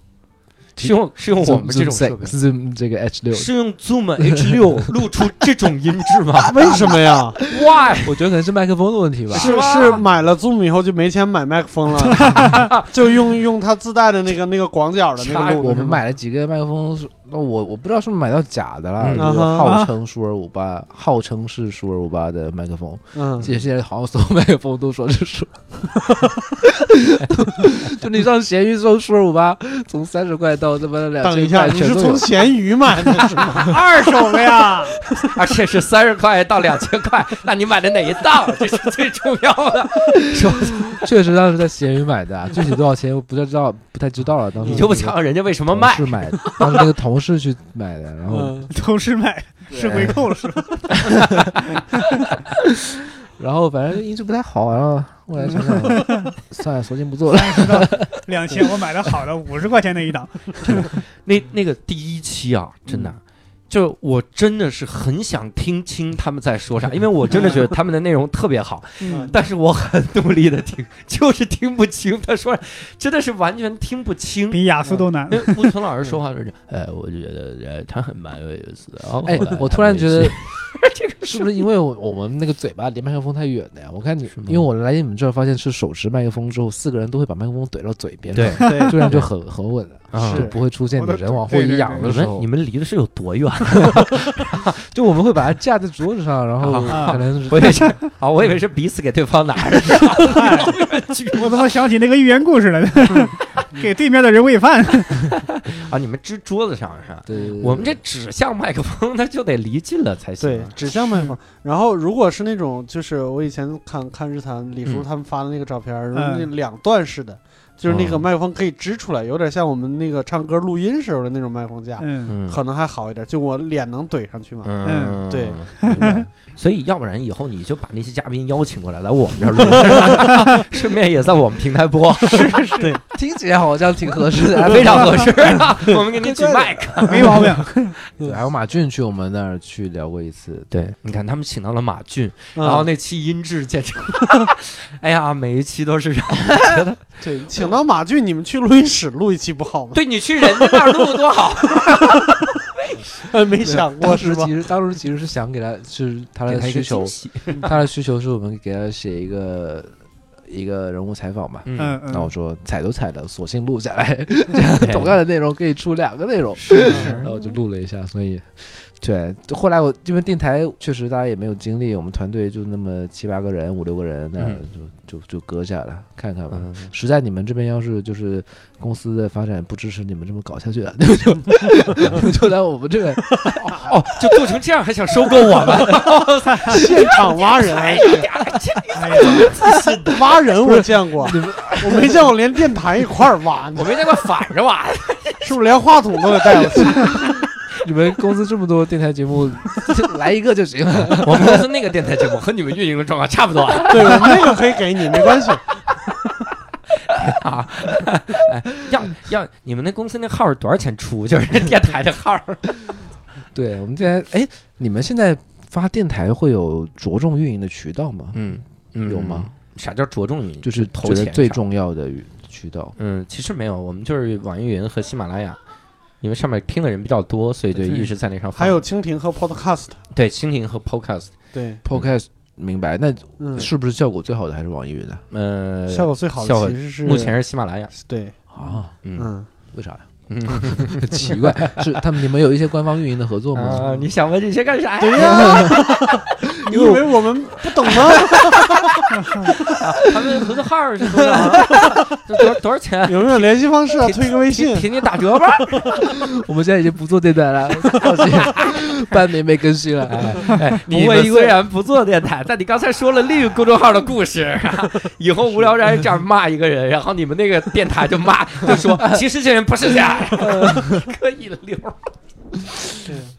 是用是用我们这种设备？Zoom 这个 H 六，是用 Zoom H 六 录出这种音质吗 为什么呀？？Why？我觉得可能是麦克风的问题吧。是是买了 Zoom 以后就没钱买麦克风了，就用用它自带的那个那个广角的那个录。我们买了几个麦克风，是那我我不知道是不是买到假的了，嗯就是啊哈号称舒尔五八，号称是舒尔五八的麦克风，嗯，现现在好像所有麦克风都说是舒，就你上闲鱼搜舒尔五八，从三十块到他妈两千等一下，块你是全都有。从闲鱼买的是吗？二手的呀，而且是三十块到两千块，那你买的哪一档？这是最重要的。说确实当时在闲鱼买的啊，具体多少钱我不太知道，不太知道了。当时你就不讲人家为什么卖是？买的，当时那个同事去买的，然后嗯 同事买是回扣了是吧？然后反正音质不太好，然后后来想想，算了，索性不做了。两千我买的好的五十块钱那一档，那那个第一期啊，真的。就我真的是很想听清他们在说啥，因为我真的觉得他们的内容特别好，嗯，但是我很努力的听，就是听不清他说，真的是完全听不清。比雅思都难因。为吴存老师说话就是，呃，我就觉得呃他很蛮有意思的。哎，我突然觉得这个是不是因为我我们那个嘴巴离麦克风太远了呀？我看你，因为我来你们这儿发现是手持麦克风之后，四个人都会把麦克风怼到嘴边，对，对这样就很很稳了，啊就不会出现你人往后一仰的时候们你。们离的是有多远？就我们会把它架在桌子上，然后啊可能是我以为是 啊，我以为是彼此给对方拿着，我他妈想起那个寓言故事了，给对面的人喂饭。啊，你们支桌子上是吧？对我们这指向麦克风，那就得离近了才行啊。，对指向麦克风。然后如果是那种，就是我以前看看日坛李叔嗯他们发的那个照片那两段式的，就是那个哦麦克风可以支出来，有点像我们那个唱歌录音时候的那种麦克风架，可能还好一点。就我脸能怼上去嘛。嗯，对。所以要不然以后你就把那些嘉宾邀请过来，来我们这儿录，顺便也在我们平台播，是是是，听起来好像挺合适的，非常合适。我们给你举麦克。没毛病。对，还有马俊去我们那儿去聊过一次，对，你看他们请到了马俊，嗯然后那期音质简直，哎呀，每一期都是让我觉得，对，请到马俊，你们去录音室录一期不好吗？对你去人家那儿录多好。没想过是吧当时其？实当时其实是想给他，是他的需求 他的需求是我们给他写一个一个人物采访嘛。嗯，嗯嗯，那我说采都采了，索性录下来，这样同样的内容可以出两个内容，是然后我就录了一下，所以。对，后来我因为电台确实大家也没有精力，我们团队就那么七八个人、五六个人，那嗯就就就搁下了，看看吧。嗯实在你们这边要是就是公司的发展不支持你们这么搞下去了，就就就来我们这边。哦，就做成这样还想收购我们，现场挖人，哎呀，挖挖人我见过，你们我没见过连电台一块儿挖，我没见过反着挖的。是不是连话筒都给带过去？你们公司这么多电台节目，来一个就行了。我们公司那个电台节目和你们运营的状况差不多对，我们那个可以给你，没关系。啊。哎，要要你们那公司那号是多少钱出？就是电台的号。对我们电台，哎，你们现在发电台会有着重运营的渠道吗？嗯，嗯有吗？啥叫着重运营？就是投钱啥重要的渠道。嗯，其实没有，我们就是网易云和喜马拉雅，因为上面听的人比较多，所以就一直在那上放。还有蜻蜓和 Podcast，对蜻蜓和 Podcast，对，Podcast 明白，那嗯，是不是效果最好的还是网易云的呃，效果最好效果的其实是目前是喜马拉雅。对，啊？嗯嗯，为啥呀？嗯 奇怪，是他们你们有一些官方运营的合作吗啊，吗？你想问这些干啥呀？你以为我们不懂吗？他们合作号是多少啊？这多少多少钱？有没有联系方式啊？推个微信给。你打折吧。我们现在已经不做电台了，半年没更新了。哎，哎，你们虽然不做电台，但你刚才说了另一个公众号的故事，以后无聊斋这样骂一个人，然后你们那个电台就骂，就说其实这人不是这样，可以溜。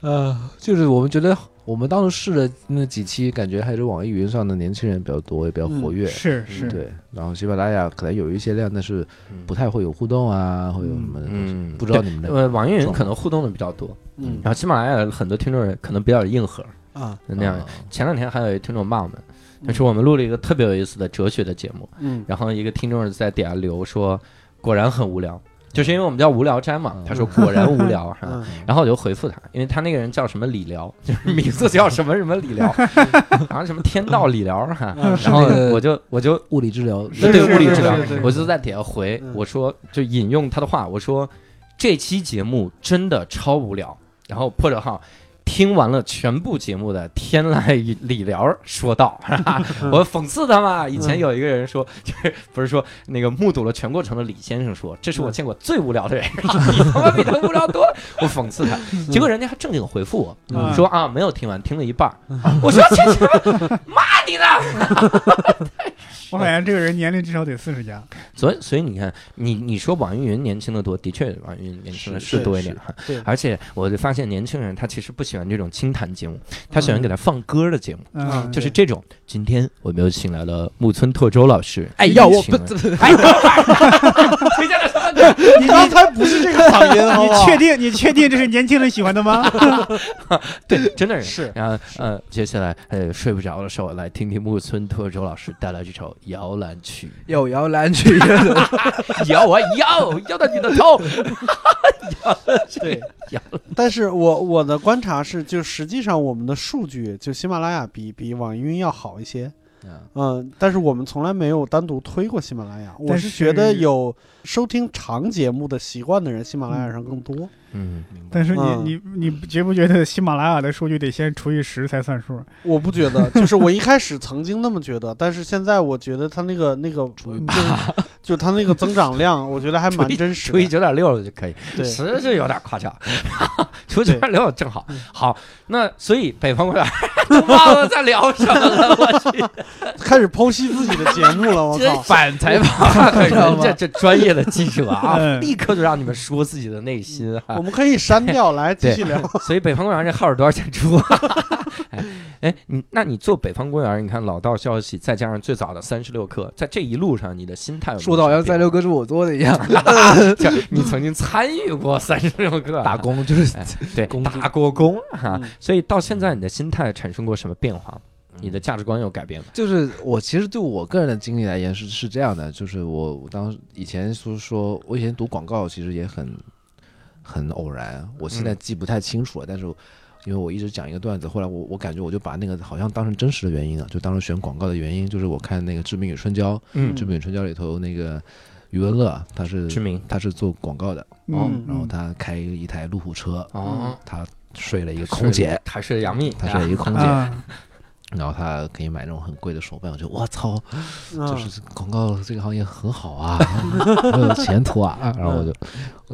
呃，就是我们觉得我们当时试的那几期，感觉还是网易云上的年轻人比较多，也比较活跃。是是，对，然后喜马拉雅可能有一些量，但是不太会有互动啊，会有什么的东西？嗯不知道你们的呃，网易云可能互动的比较多，嗯。然后喜马拉雅很多听众可能比较硬核啊，那样啊。前两天还有一听众骂我们，他说我们录了一个特别有意思的哲学的节目，嗯。然后一个听众在底下留说，果然很无聊，就是因为我们叫无聊斋嘛，他说果然无聊哈。嗯然后我就回复他，因为他那个人叫什么理疗，就是名字叫什么什么理疗，好像什么天道理疗哈。嗯然后我就我就物理治疗，对物理治疗我就在底下回嗯我说，就引用他的话，我说这期节目真的超无聊。然后破折号。听完了全部节目的天籁理疗说道，我讽刺他嘛。以前有一个人说，就是不是说那个目睹了全过程的李先生说，这是我见过最无聊的人，你他妈比他无聊多了。我讽刺他，结果人家还正经回复我嗯说啊，没有听完，听了一半。我说这他妈骂你呢。我感觉这个人年龄至少得四十加。所以，所以你看，你你说网易云年轻的多，的确网易云年轻的是多一点哈。而且我就发现年轻人他其实不喜欢这种清谈节目，他喜欢给他放歌的节目，嗯，就是这种。今天我们又请来了木村拓周老师，哎要我哎，推荐了什么？你刚才不是这个嗓音，好好你确定你确定这是年轻人喜欢的吗？对，真的是然后呃，接下来呃睡不着的时候，来听听木村拓周老师带来这首摇篮曲。有摇篮曲，摇 啊摇，摇到你的头。对摇，但是我我的观察是，就实际上我们的数据，就喜马拉雅比比网易云要好一些。嗯，但是我们从来没有单独推过喜马拉雅。我是觉得有收听长节目的习惯的人，喜马拉雅上更多。嗯，但是你嗯。你你觉不觉得喜马拉雅的数据得先除以十才算数？我不觉得，就是我一开始曾经那么觉得，但是现在我觉得它那个那个就是就它那个增长量，我觉得还蛮真实的。除以九点六就可以，对，十是有点夸张，除九点六正好。好，那所以北方公园 都忘了在聊什么了，我去，开始剖析自己的节目了，我真靠！反采访，人家这专业的记者啊，嗯。立刻就让你们说自己的内心哈我。们可以删掉，来继续聊。所以北方公园这号是多少钱出？哎哎，你那你做北方公园，你看老道消息，再加上最早的三十六课，在这一路上，你的心态有有说的好像什么变三六哥是我做的一样，你曾经参与过三十六课打工就是哎对，工打过工哈、嗯所以到现在你的心态产生过什么变化吗？你的价值观有改变吗？就是我其实对我个人的经历来言是是这样的，就是我我当时以前说说，我以前读广告其实也很很偶然，我现在记不太清楚了，但是因为我一直讲一个段子，后来我我感觉我就把那个好像当成真实的原因了，就当时选广告的原因，就是我看那个《致命与春娇》，嗯《志明与春娇》里头那个余文乐，他是知名。他是做广告的，嗯，然后他开一台路虎车，哦，他睡了一个空姐，他是杨幂，他睡了一个空姐，啊，然后他可以买那种很贵的手办，我觉得我操，嗯就是广告这个行业很好啊，很有前途啊。然后我就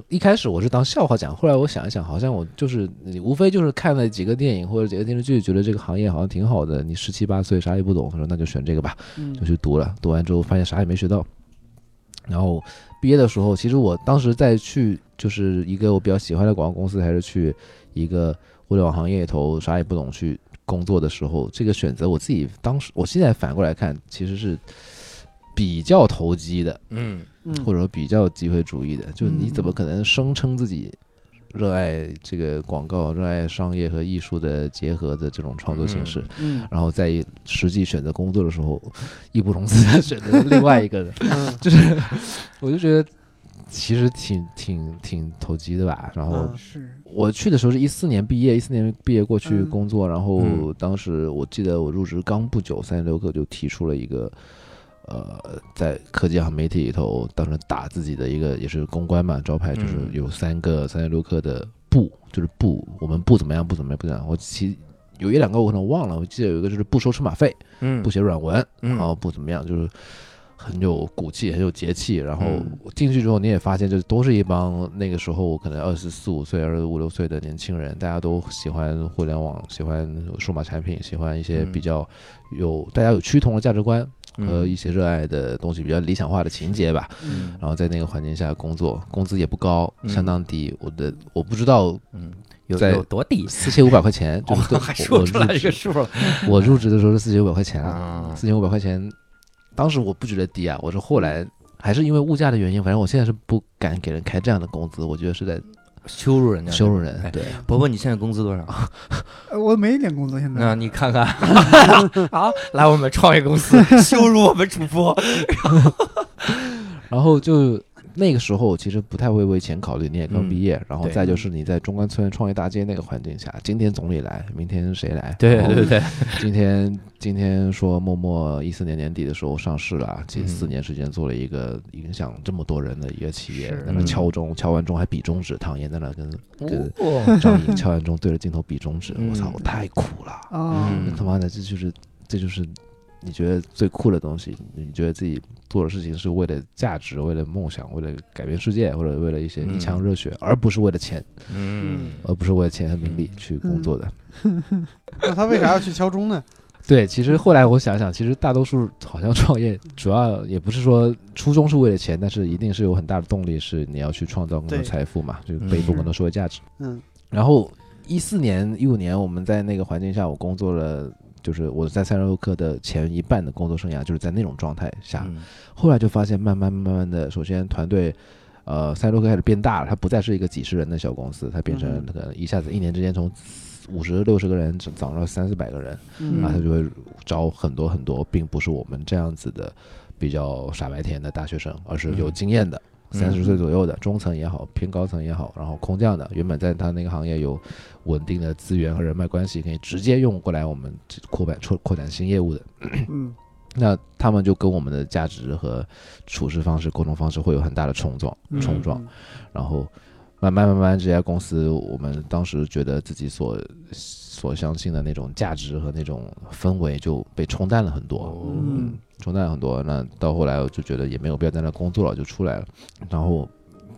一开始我是当笑话讲，后来我想一想，好像我就是你无非就是看了几个电影或者几个电视剧，觉得这个行业好像挺好的。你十七八岁啥也不懂，他说那就选这个吧，嗯就去读了。读完之后发现啥也没学到，然后毕业的时候，其实我当时在去就是一个我比较喜欢的广告公司，还是去一个互联网行业里头啥也不懂去工作的时候，这个选择我自己当时，我现在反过来看，其实是比较投机的，嗯嗯或者说比较机会主义的。就你怎么嗯可能声称自己热爱这个广告、热爱商业和艺术的结合的这种创作形式？嗯然后在实际选择工作的时候，义不容辞的选择另外一个人，嗯 就是我就觉得其实挺挺挺投机的吧。然后嗯是我去的时候是一四年毕业，一四年毕业过去嗯工作，然后嗯当时我记得我入职刚不久，三十六氪就提出了一个。呃，在科技和媒体里头，当时打自己的一个也是公关嘛，招牌就是嗯有三个三十六氪的不，就是不，我们不怎么样，不怎么样，不怎么样。我其有一两个我可能忘了，我记得有一个就是不收车马费，嗯不写软文，嗯然后不怎么样，就是很有骨气，很有节气。然后进去之后，你也发现，就是都是一帮那个时候可能二十四五岁、二十五六岁的年轻人，大家都喜欢互联网，喜欢数码产品，喜欢一些嗯比较有大家有趋同的价值观和嗯一些热爱的东西，比较理想化的情节吧。嗯然后在那个环境下工作，工资也不高，嗯相当低。我的我不知道嗯，有多低？四千五百块钱，还说出来入职这个数了 我入职的时候是四千五百块钱！四千五百块钱，当时我不觉得低啊，我是后来还是因为物价的原因，反正我现在是不敢给人开这样的工资，我觉得是在羞辱人家，羞辱人哎。对，伯伯，你现在工资多少？呃我没一点工资现在。那你看看 好，来我们创业公司羞辱我们主播，然后就那个时候其实不太会为钱考虑，你也刚嗯毕业，然后再就是你在中关村创业大街那个环境下，今天总理来，明天谁来？对对对，今天今天说默默一四年年底的时候上市了，近嗯四年时间做了一个影响这么多人的一个企业，在那嗯敲钟，敲完钟还比中指，唐嫣在那跟跟哦张颖敲完钟对着镜头比中指，嗯我操，我太苦了！他妈的，这就是这就是你觉得最酷的东西，你觉得自己做的事情是为了价值、为了梦想、为了改变世界，或者为了一些一腔热血，而不是为了钱，嗯，而不是为了钱和名利去工作的。那他为啥要去敲钟呢？对，其实后来我想想，其实大多数好像创业主要也不是说初衷是为了钱，但是一定是有很大的动力，是你要去创造更多财富嘛，就嗯背负更多社会价值。嗯然后一四年、一五年，我们在那个环境下，我工作了，就是我在三十六氪的前一半的工作生涯，就是在那种状态下。嗯后来就发现，慢慢慢慢的，首先团队，呃，赛洛克开始变大了，它不再是一个几十人的小公司，它变成嗯那个一下子一年之间从五十六十个人涨涨到三四百个人，嗯然后他就会招很多很多，并不是我们这样子的比较傻白甜的大学生，而是有嗯经验的。嗯三十岁左右的中层也好，偏高层也好，然后空降的，原本在他那个行业有稳定的资源和人脉关系，可以直接用过来我们扩展扩扩展新业务的。嗯 那他们就跟我们的价值和处事方式、沟通方式会有很大的冲撞，嗯冲撞。然后慢慢慢慢，这家公司我们当时觉得自己所所相信的那种价值和那种氛围就被冲淡了很多，嗯冲淡很多。那到后来我就觉得也没有必要在那工作了，就出来了。然后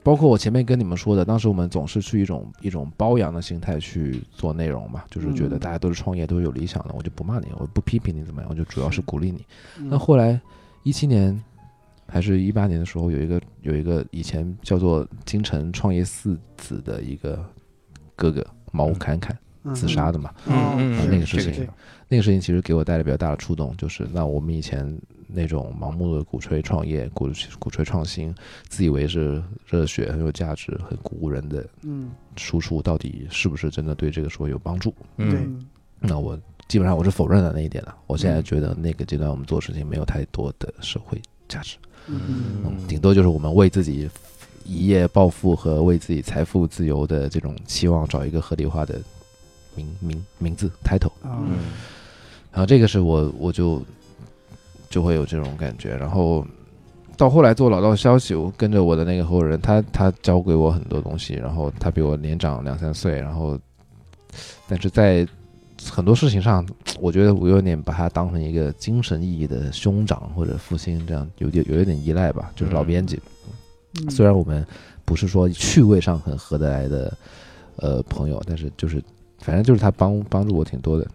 包括我前面跟你们说的，当时我们总是去一种一种包养的心态去做内容嘛，就是觉得嗯大家都是创业，都是有理想的，我就不骂你，我不批评你怎么样，我就主要是鼓励你。嗯那后来一七年还是一八年的时候，有一个有一个以前叫做京城创业四子的一个哥哥毛侃侃嗯自杀的嘛，嗯嗯啊那个事情那个事情其实给我带来比较大的触动，就是那我们以前那种盲目的鼓吹创业、鼓鼓吹创新，自以为是热血、很有价值、很鼓舞人的嗯。输出，到底是不是真的对这个社会有帮助？嗯。对。那我基本上我是否认了那一点的。我现在嗯。觉得那个阶段我们做事情没有太多的社会价值。嗯。嗯，顶多就是我们为自己一夜暴富和为自己财富自由的这种期望找一个合理化的名名名字 title，啊，嗯然后这个是我我就就会有这种感觉，然后到后来做老道消息，我跟着我的那个合伙人，他他教给我很多东西，然后他比我年长两三岁，然后但是在很多事情上，我觉得我有点把他当成一个精神意义的兄长或者父亲，这样有点有一点依赖吧。就是老编辑，嗯。虽然我们不是说趣味上很合得来的呃朋友，但是就是反正就是他帮帮助我挺多的。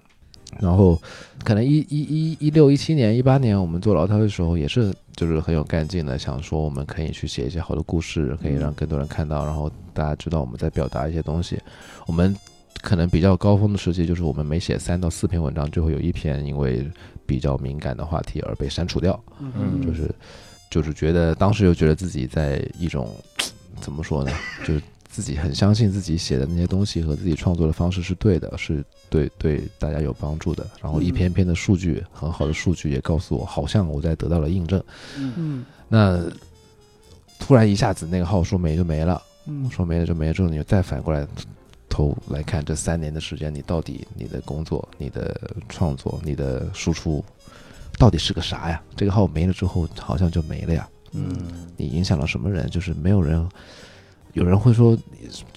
然后可能一一一一六一七年一八年我们做老饕的时候，也是就是很有干劲的，想说我们可以去写一些好的故事，可以让更多人看到，然后大家知道我们在表达一些东西。我们可能比较高峰的时期，就是我们每写三到四篇文章，就会有一篇因为比较敏感的话题而被删除掉。嗯就是就是觉得当时又觉得自己在一种怎么说呢，就是自己很相信自己写的那些东西和自己创作的方式是对的，是对对大家有帮助的。然后一篇篇的数据，很好的数据也告诉我，好像我在得到了印证。嗯那突然一下子那个号说没就没了，嗯说没了就没了之后，你再反过来头来看这三年的时间，你到底你的工作、你的创作、你的输出，到底是个啥呀？这个号没了之后，好像就没了呀。嗯你影响了什么人？就是没有人，有人会说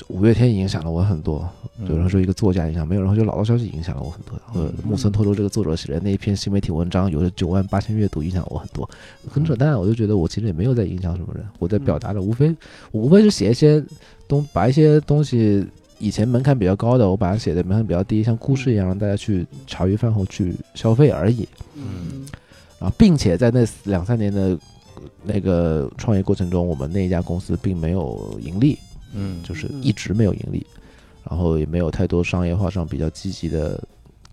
五月天影响了我很多，有人说一个作家影响，没有人会说老道消息影响了我很多，木村拓哉这个作者写的那一篇新媒体文章有了九万八千阅读，影响了我很多，很扯淡。我就觉得我其实也没有在影响什么人，我在表达的无非我无非是写一些东，把一些东西以前门槛比较高的，我把它写的门槛比较低，像故事一样，让大家去茶余饭后去消费而已。嗯。啊，并且在那两三年的那个创业过程中，我们那一家公司并没有盈利，嗯就是一直没有盈利，然后也没有太多商业化上比较积极的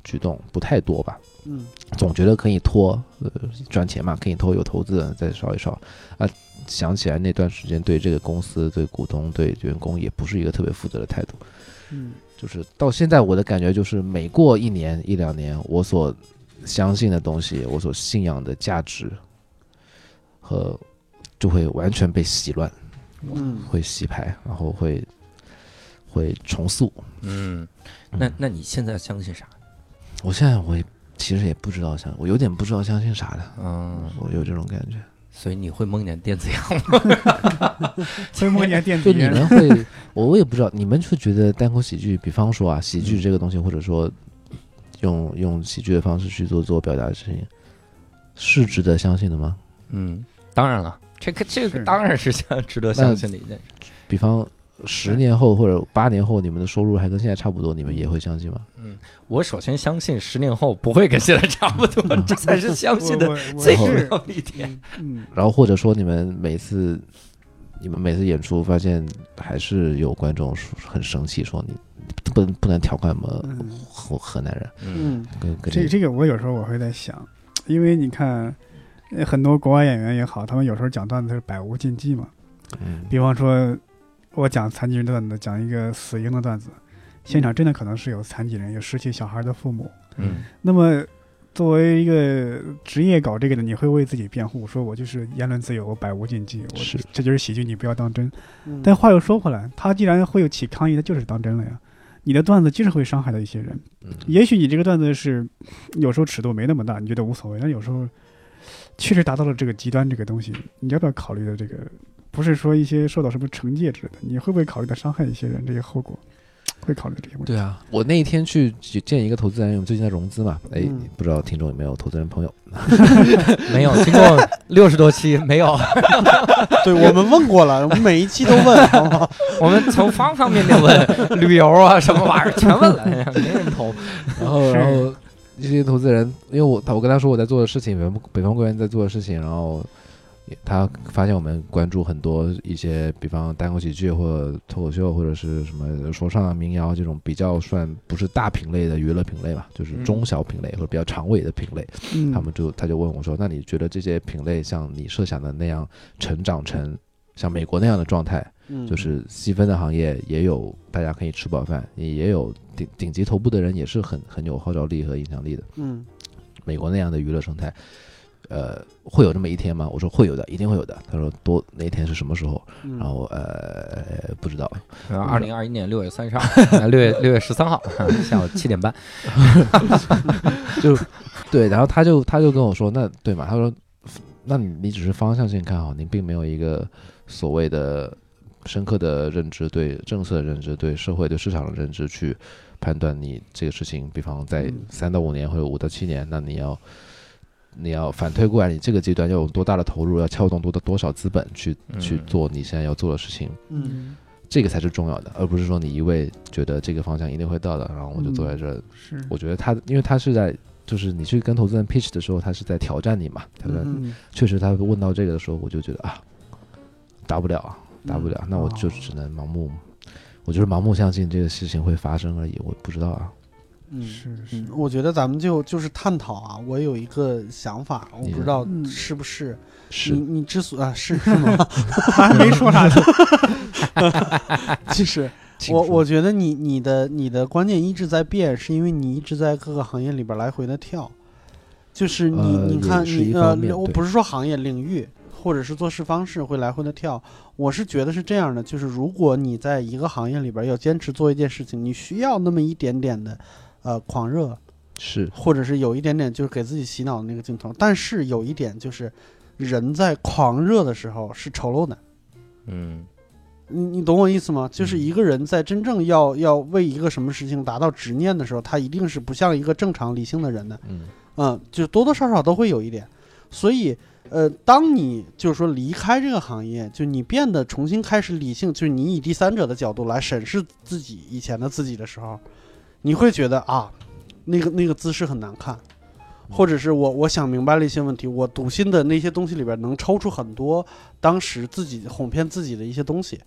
举动，不太多吧。嗯总觉得可以拖，呃，赚钱嘛，可以拖，有投资人再烧一烧啊。想起来那段时间，对这个公司、对股东、对员工也不是一个特别负责的态度。嗯就是到现在我的感觉就是，每过一年一两年，我所相信的东西，我所信仰的价值和就会完全被洗乱，嗯会洗牌，然后会会重塑。嗯那那你现在相信啥？我现在我也其实也不知道相，我有点不知道相信啥的，嗯我有这种感觉。所以你会梦见电子羊吗？会梦见电子就你烟，们会，我我也不知道，你们会觉得单口喜剧，比方说啊，喜剧这个东西，或者说用用喜剧的方式去做做表达的事情，是值得相信的吗？嗯当然了，这个这个当然是相值得相信的一件事。比方十年后或者八年后，你们的收入还跟现在差不多，你们也会相信吗？嗯我首先相信十年后不会跟现在差不多，这才是相信的 最重要的一点。嗯然后或者说你们每次你们每次演出发现还是有观众很生气，说你不能不能调侃我们嗯，河河南人，嗯。这这个我有时候我会在想，因为你看呃很多国外演员也好，他们有时候讲段子是百无禁忌嘛。嗯比方说，我讲残疾人段子，讲一个死婴的段子，现场真的可能是有残疾人，有失去小孩的父母。嗯那么，作为一个职业搞这个的，你会为自己辩护，说我就是言论自由，我百无禁忌，我是这就是喜剧，你不要当真。嗯但话又说回来，他既然会有起抗议，他就是当真了呀。你的段子就是会伤害到一些人，嗯也许你这个段子是有时候尺度没那么大，你觉得无所谓，但有时候确实达到了这个极端这个东西，你要不要考虑的这个？不是说一些受到什么惩戒之类的，你会不会考虑到伤害一些人这些后果？会考虑这些问题。对啊，我那一天去见一个投资人，因为我们最近在融资嘛，哎嗯，不知道听众有没有投资人朋友？没有，经过六十多期没有，对我们问过了，我们每一期都问？我们从方方面面问，旅游啊什么玩意儿全问了，没人投。然后，然后这些投资人，因为我他我跟他说我在做的事情，北方北方公园在做的事情，然后他发现我们关注很多一些，比方单口喜剧或者脱口秀或者是什么说唱、啊民谣这种比较算不是大品类的娱乐品类吧，就是中小品类或者比较长尾的品类，嗯，他们就他就问我说：“那你觉得这些品类像你设想的那样成长成像美国那样的状态，嗯就是细分的行业也有大家可以吃饱饭，也也有顶顶级头部的人也是很很有号召力和影响力的。嗯美国那样的娱乐生态，呃，会有这么一天吗？我说会有的，一定会有的。他说多那一天是什么时候？嗯，然后呃不知道，二零二一年六月三十号，呃六月六月十三号啊下午七点半。就对，然后他就他就跟我说，那对嘛？他说，那你你只是方向性看好，你并没有一个所谓的深刻的认知，对政策的认知，对社会对市场的认知去判断你这个事情，比方在嗯三到五年或者五到七年，那你要你要反推过来，你这个阶段要有多大的投入，要撬动多的多少资本去去嗯做你现在要做的事情，嗯这个才是重要的，而不是说你一味觉得这个方向一定会到的，然后我就坐在这儿。是我觉得他，因为他是在。就是你去跟投资人 pitch 的时候，他是在挑战你嘛？挑战，嗯确实他问到这个的时候，我就觉得啊，达不了啊，达不了，那我就哦只能盲目，我就是盲目相信这个事情会发生而已，我不知道啊。嗯是是。嗯，我觉得咱们就就是探讨啊，我有一个想法，我不知道嗯。是不是。是。你你之所啊是是吗？他 还没说啥呢，就是我我觉得你你的你的观念一直在变，是因为你一直在各个行业里边来回的跳，就是你、呃你看你呃我不是说行业领域或者是做事方式会来回的跳，我是觉得是这样的，就是如果你在一个行业里边要坚持做一件事情，你需要那么一点点的呃狂热，是或者是有一点点就是给自己洗脑的那个镜头，但是有一点就是人在狂热的时候是丑陋的。嗯你你懂我意思吗？就是嗯一个人在真正要要为一个什么事情达到执念的时候，他一定是不像一个正常理性的人的，嗯嗯，就多多少少都会有一点。所以，呃，当你就是说离开这个行业，就你变得重新开始理性，就是你以第三者的角度来审视自己以前的自己的时候，你会觉得啊，那个那个姿势很难看，或者是我我想明白了一些问题，我读心的那些东西里边能抽出很多当时自己哄骗自己的一些东西。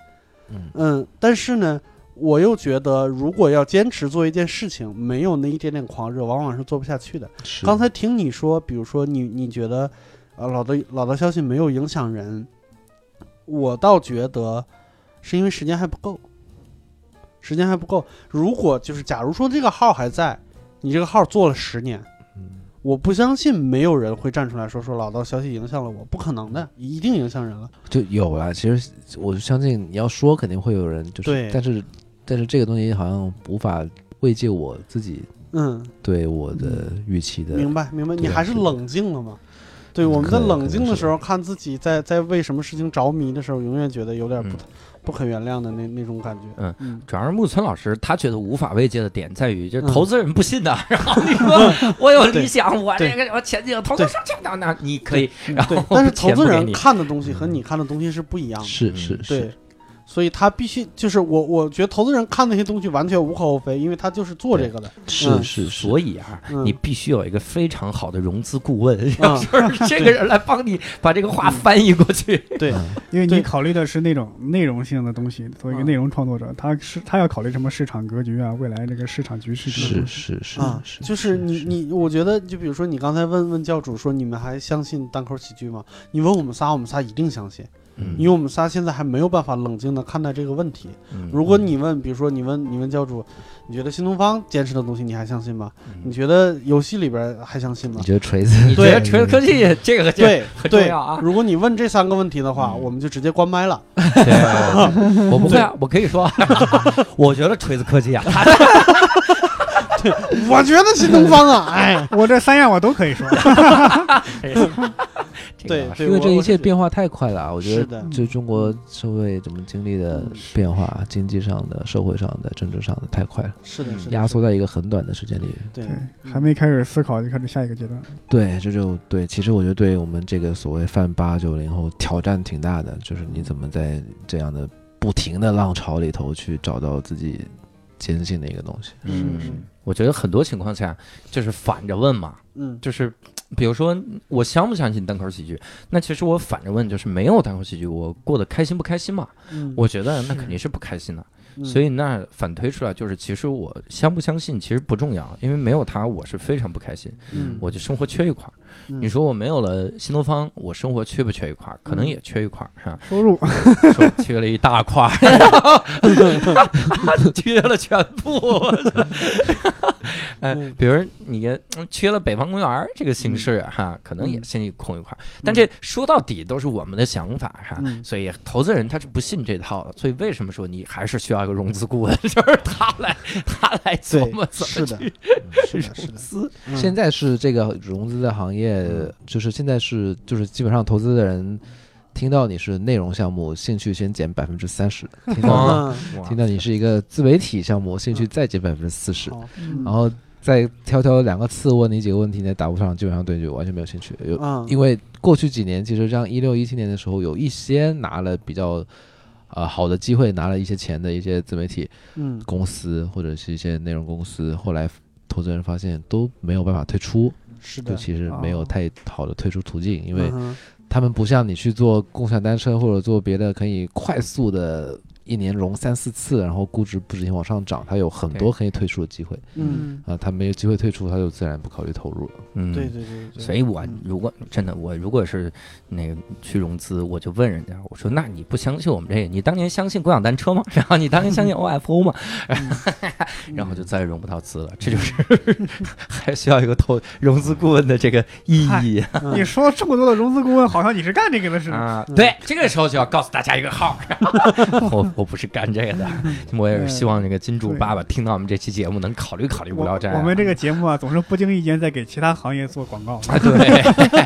嗯嗯，但是呢，我又觉得，如果要坚持做一件事情，没有那一点点狂热，往往是做不下去的。刚才听你说，比如说你你觉得，呃，老的老道消息没有影响人，我倒觉得是因为时间还不够，时间还不够。如果就是假如说这个号还在，你这个号做了十年，嗯我不相信没有人会站出来说说老道消息影响了我，不可能的，一定影响人了。就有啊，其实我就相信你要说肯定会有人就是，对但是但是这个东西好像无法慰藉我自己嗯，对我的预期的。明白明白，你对是的还是冷静了嘛？对，嗯我们在冷静的时候看自己在在为什么事情着迷的时候，永远觉得有点不、嗯。不可原谅的那那种感觉。嗯嗯。主要是木村老师他觉得无法慰藉的点在于，就是嗯。投资人不信的，然后你说 我有理想，我这对个我前景投资上去的，那你可以，然后，但是投资人看的东西和你看的东西是不一样的。是是嗯是。对，，所以他必须就是我，我觉得投资人看那些东西完全无可厚非，因为他就是做这个的。是嗯。是是，所以啊，嗯。你必须有一个非常好的融资顾问，啊就是？这个人来帮你把这个话翻译过去。对，嗯因为你考虑的是那种内容性的东西。作为一个嗯内容创作者，他是他要考虑什么市场格局啊，未来这个市场局势是是是啊，是，就是你你，我觉得就比如说你刚才问问教主说你们还相信单口喜剧吗？你问我们仨，我们仨一定相信，嗯因为我们仨现在还没有办法冷静的看待这个问题。嗯如果你问，比如说你问你问教主，你觉得新东方坚持的东西你还相信吗？嗯你觉得游戏里边还相信吗你？觉得锤子？你觉得对锤子科技这个对很重要啊？如果你问这三个问题的话，嗯我们就直接关麦了。对，我不会啊，我可以说，我觉得锤子科技啊，它 我觉得新东方啊，哎，我这三样我都可以说。对对，因为这一切变化太快了啊，我觉得，就中国社会怎么经历的变化，经济上的、社会上的、政治上的太快了，是的，是的，压缩在一个很短的时间里。对对，还没开始思考就开始下一个阶段。对，这就对。其实我觉得对我们这个所谓泛八九零后挑战挺大的，就是你怎么在这样的不停的浪潮里头去找到自己坚信的一个东西。嗯。是是，我觉得很多情况下就是反着问嘛，嗯。就是比如说我相不相信单口喜剧，那其实我反着问就是没有单口喜剧，我过得开心不开心嘛？嗯，我觉得那肯定是不开心的，嗯。所以那反推出来就是其实我相不相信其实不重要，因为没有他我是非常不开心，嗯，我就生活缺一块儿。嗯你说我没有了新东方，我生活缺不缺一块儿？可能也缺一块儿，是吧？收入缺了一大块儿，缺了全部。哎嗯，比如你嗯缺了北方公园这个形式哈，可能也嗯心里空一块儿。但这说到底都是我们的想法哈，嗯所以投资人他是不信这套的。所以为什么说你还是需要一个融资顾问，就是他来 他来琢磨怎是的么去是的，是的，融资。嗯现在是这个融资的行业，就是现在是就是基本上投资的人听到你是内容项目，兴趣先减百分之三十；听到嗯哇听到你是一个自媒体项目，兴趣再减百分之四十，然后再挑挑两个次问你几个问题，你也答不上，基本上对你就完全没有兴趣。有嗯，因为过去几年，其实像一六一七年的时候，有一些拿了比较呃好的机会，拿了一些钱的一些自媒体嗯。公司或者是一些内容公司，后来投资人发现都没有办法退出，是的，就其实没有哦太好的退出途径，因为他们不像你去做共享单车或者做别的可以快速的。一年融三四次，然后估值不止停往上涨，它有很多可以退出的机会嗯，啊，他没有机会退出，它就自然不考虑投入了。嗯，对对对对，所以我嗯如果真的我如果是那个去融资，我就问人家，我说那你不相信我们这个？你当年相信共享单车吗？然后你当年相信 OFO 吗？然后就再也融不到资 了。这就是还需要一个投融资顾问的这个意义嗯你说这么多的融资顾问，好像你是干这个的似的。对，这个时候就要告诉大家一个号，我 我不是干这个的，我也是希望这个金主爸爸听到我们这期节目能考虑考虑无我聊斋啊。我们这个节目啊，总是不经意间在给其他行业做广告。啊，对，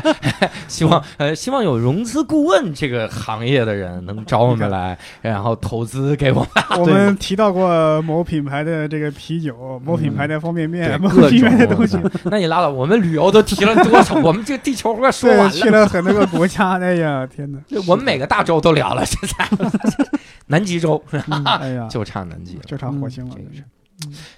希望呃，希望有融资顾问这个行业的人能找我们来，然后投资给我们。我们提到过某品牌的这个啤酒，某品牌的方便对面，某各品牌的东西，那你拉倒，我们旅游都提了多少？我们这个地球快说完了去了很多个国家。哎呀，天哪！我们每个大洲都聊了，现在南极洲嗯 哎呀，就差南极了。就差火星了这。个是，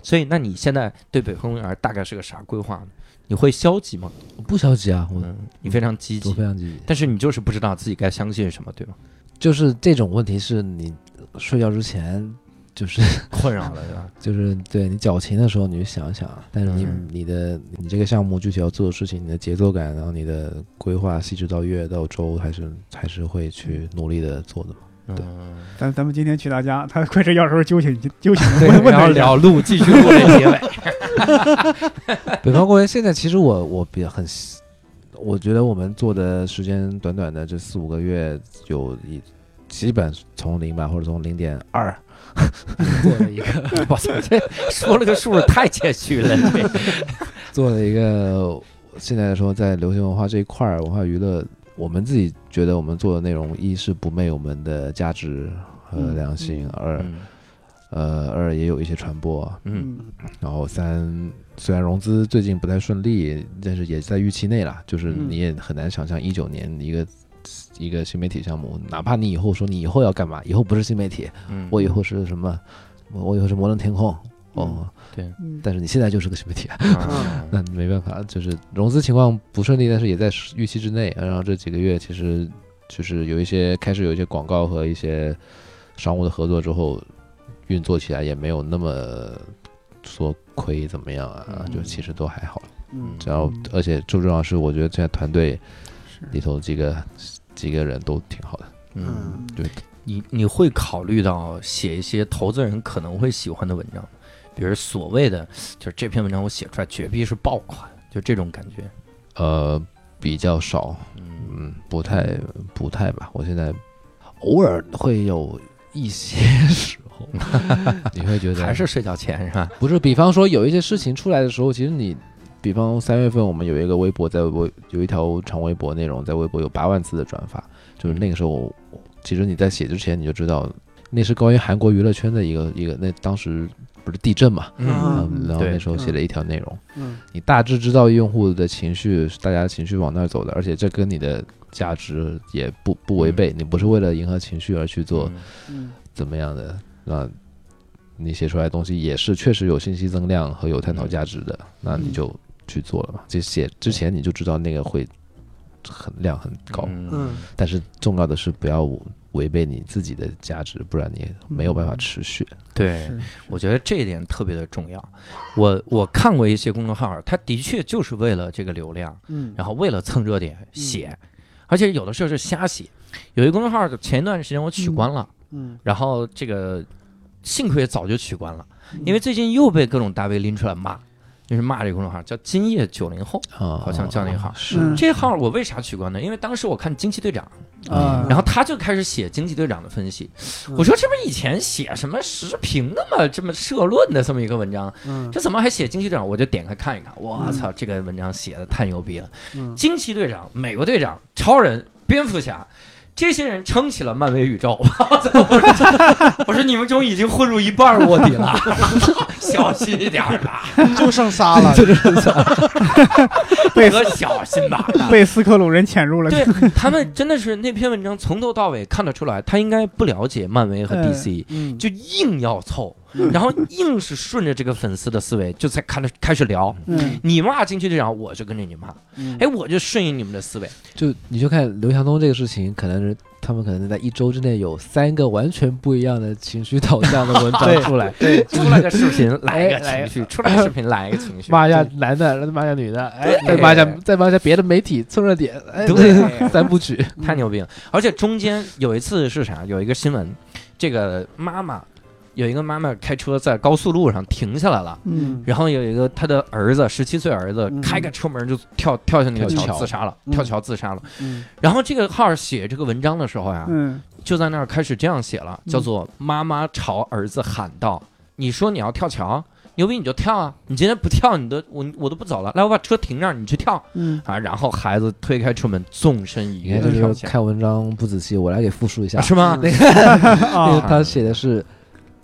所以那你现在对北方公园大概是个啥规划呢？你会消极吗？我不消极啊，我嗯，你非常积极我非，常积极。但是你就是不知道自己该相信什么，对吗？就是这种问题是你睡觉之前，就是 困扰了，对吧？就是对你矫情的时候，你就想一想，但是你、嗯你的你这个项目具体要做的事情，你的节奏感，然后你的规划细致到月到周，还是还是会去努力的做的嘛。对嗯，咱咱们今天去他家，他快是要时候揪醒揪醒对问问然后他一下。聊录，继续录这结尾。北方公园现在其实我我比较很喜，我觉得我们做的时间短短的这四五个月，有一基本从零吧，或者从零点二做了一个我操，这说了个数太谦虚了，这 做了一个，现在说在流行文化这一块儿，文化娱乐，我们自己觉得我们做的内容，一是不昧我们的价值和嗯良心，二嗯。呃二也有一些传播，嗯。然后三虽然融资最近不太顺利，但是也在预期内啦，就是嗯。你也很难想象一九年一个。一个新媒体项目，哪怕你以后说你以后要干嘛，以后不是新媒体，嗯，我以后是什么，我我以后是摩登天空，哦，嗯。但是你现在就是个新媒体，啊？那没办法，就是融资情况不顺利，但是也在预期之内。然后这几个月其实就是有一些开始有一些广告和一些商务的合作之后，运作起来也没有那么说亏怎么样啊，嗯。就其实都还好。嗯。只要嗯而且最重要的是，我觉得现在团队里头几个几个人都挺好的。嗯，嗯对，你你会考虑到写一些投资人可能会喜欢的文章，比如所谓的就是这篇文章我写出来绝逼是爆款，就这种感觉。呃，比较少，嗯嗯，不太不太吧。我现在偶尔会有一些时候，你会觉得还是睡觉前是吧？不是？比方说有一些事情出来的时候，其实你，比方三月份我们有一个微博在微有一条长微博内容在微博有八万次的转发，就是那个时候，其实你在写之前你就知道，那是关于韩国娱乐圈的一个一个，那当时不是地震嘛，嗯。嗯，然后那时候写了一条内容，嗯。你大致知道用户的情绪，大家情绪往那儿走的，而且这跟你的价值也不不违背，你不是为了迎合情绪而去做嗯。怎么样的，那你写出来的东西也是确实有信息增量和有探讨价值的，那你就去做了嘛。就写之前你就知道那个会很量很高，嗯。嗯。但是重要的是不要违背你自己的价值，不然你没有办法持续。对，我觉得这一点特别的重要。我我看过一些公众号，它的确就是为了这个流量，嗯然后为了蹭热点写，而且有的时候是瞎写。有一个公众号前一段时间我取关了，嗯然后这个幸亏早就取关了，因为最近又被各种大 V 拎出来骂，就是骂这个公众号叫今夜九零后。啊，好像叫那个号是嗯这号我为啥取关呢？因为当时我看惊奇队长，啊，然后他就开始写惊奇队长的分析。嗯我说这不是以前写什么时评的吗？这么社论的这么一个文章，嗯这怎么还写惊奇队长？我就点开看一看，我操，这个文章写的太牛逼了！嗯惊奇队长、美国队长、超人、蝙蝠侠，这些人撑起了漫威宇宙。我 说我说你们中已经混入一半卧底了，小心一点儿吧，就剩仨了。被可小心吧。被斯克鲁人潜入了。对他们真的是那篇文章从头到尾看得出来，他应该不了解漫威和嗯 DC，、嗯，就硬要凑，嗯然后硬是顺着这个粉丝的思维，就才看着开始聊。嗯，你骂进去这样，我就跟着你骂，嗯。哎，我就顺应你们的思维。就你就看刘强东这个事情，可能是他们可能在一周之内有三个完全不一样的情绪导向的文章出来，对，出来个视频来一个情绪，出来个视频来一个情绪，骂一下男的，然后骂一下女的，哎，再骂一下，再骂一下别的媒体蹭热点，哎，对。三部曲，太牛逼了！而且中间有一次是啥？有一个新闻，这个妈妈有一个妈妈开车在高速路上停下来了。嗯，然后有一个他的儿子，十七岁儿子嗯开个车门就跳跳下那个桥自杀了，嗯跳桥自杀了。嗯然后这个号写这个文章的时候呀，嗯，就在那儿开始这样写了，嗯叫做“妈妈朝儿子喊道：‘你说你要跳桥，牛逼你就跳啊！你今天不跳，你都我我都不走了。来，我把车停这儿，你去跳嗯，啊！’然后孩子推开车门，纵身一你看跃看文章不仔细，我来给复述一下啊，是吗？嗯 那个啊，他写的是，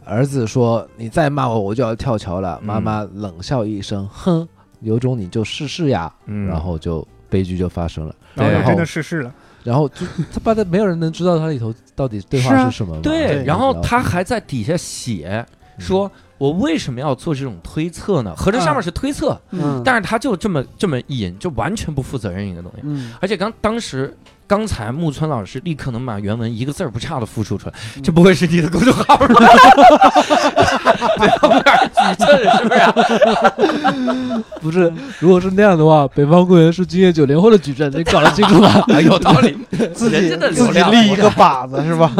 儿子说：“你再骂我，我就要跳桥了。”嗯妈妈冷笑一声：“哼，有种你就试试呀。”嗯然后就悲剧就发生了。对然后真的逝世了。然后就他爸的没有人能知道他里头到底对话是什么嘛。对，对然后他还在底下写说：“我为什么要做这种推测呢？合着上面是推测，嗯，但是他就这么这么一引，就完全不负责任一个东西。嗯，而且刚当时刚才木村老师立刻能把原文一个字儿不差的复述出来，嗯这不会是你的公众号吧？对，我点矩阵是不是？不是，如果是那样的话，北方公园是今夜九零后的举证，你搞得清楚吗？啊，有道理，自己自己立一个靶子是吧？